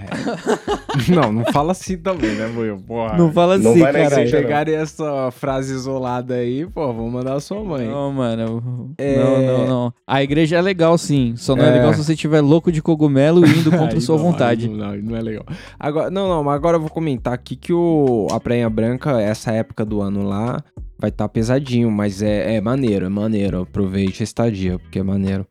não, não fala assim também, né, Buiu? Porra. Não fala Não assim, vai na cara. não. Pegarem essa frase isolada aí, pô, vamos mandar a sua mãe. Não, mano. É. Não, não, não. A igreja é legal, sim. Só não é, É. legal se você estiver louco de cogumelo e indo contra Aí sua não, vontade. aí Não, não é legal. Agora, não, não, mas agora eu vou comentar aqui que o, a Praia Branca, essa época do ano lá, vai estar pesadinho, mas é, é maneiro, é maneiro. Aproveite a estadia, porque é maneiro.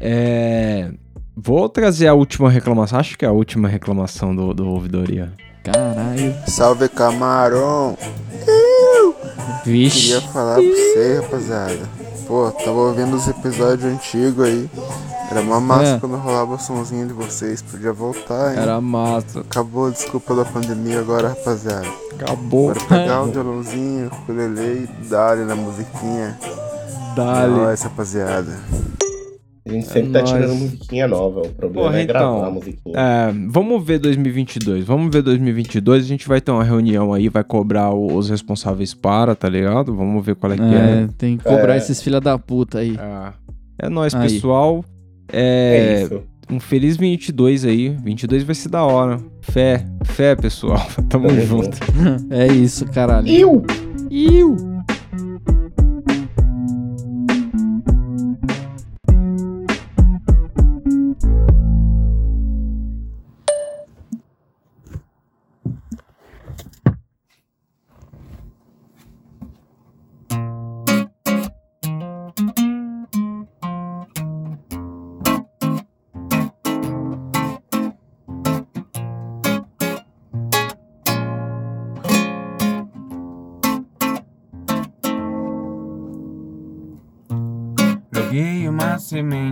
É. Vou trazer a última reclamação, acho que é a última reclamação do, do ouvidoria. Caralho. Salve camarão! Vixe. Queria falar pra você, rapaziada. Pô, tava ouvindo os episódios antigos aí. Era uma massa É. quando rolava o somzinho de vocês. Podia voltar, hein? Era massa. Acabou a desculpa da pandemia agora, rapaziada. Acabou. Bora pegar o violãozinho, o ukulele e dar na musiquinha. Dale. É nóis, rapaziada. A gente sempre É tá tirando musiquinha nova. O problema Porra, é gravar então, a musiquinha. é, vamos ver 2022. Vamos ver 2022. A gente vai ter uma reunião aí, vai cobrar os responsáveis para, tá ligado? Vamos ver qual é que é. É, tem que cobrar É. esses filha da puta aí. É nóis, Aí. pessoal. É É, isso. um feliz 22 aí. 22 vai ser da hora. Fé, fé, pessoal. Tamo Tamo junto. é isso, caralho. Iu! Iu!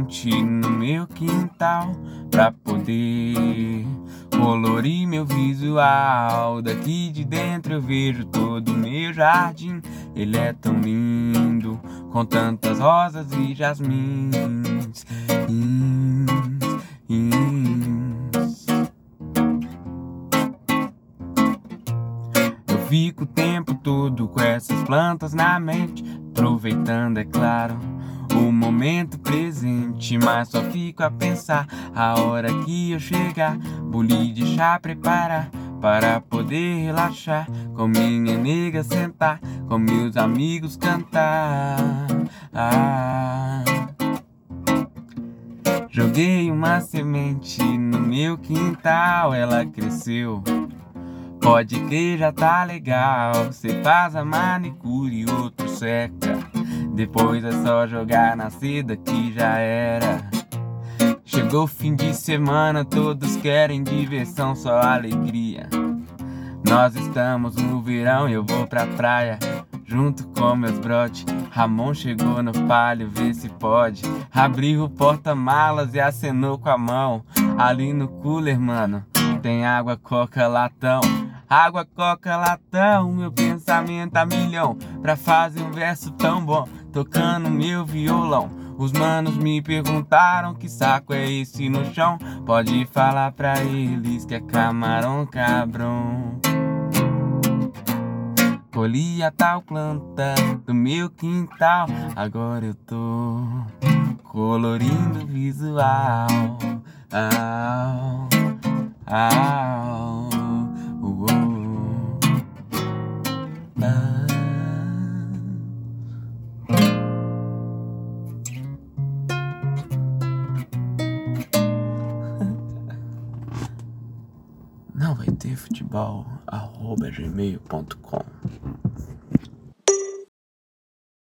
Semente no meu quintal pra poder colorir meu visual. Daqui de dentro eu vejo todo o meu jardim. Ele é tão lindo, com tantas rosas e jasmins. Ins, tempo todo com essas plantas na mente, aproveitando, é claro, o momento presente. Mas só fico a pensar a hora que eu chegar, boli de chá preparar. Para poder relaxar, com minha nega sentar, com meus amigos cantar. Ah. Joguei uma semente no meu quintal, ela cresceu. Pode crer, já tá legal. Cê faz a manicure e outro seca. Depois é só jogar na seda que já era. Chegou fim de semana, todos querem diversão, só alegria. Nós estamos no verão e eu vou pra praia. Junto com meus brote, Ramon chegou no palio, vê se pode. Abriu o porta-malas e acenou com a mão. Ali no cooler, mano, tem água, coca, latão. Água, coca, latão, meu pensamento a milhão. Pra fazer um verso tão bom, tocando meu violão. Os manos me perguntaram que saco é esse no chão. Pode falar pra eles que é camarão cabrão. Colhi a tal planta do meu quintal. Agora eu tô colorindo o visual. Au, au, Não vai ter futebol, arroba gmail.com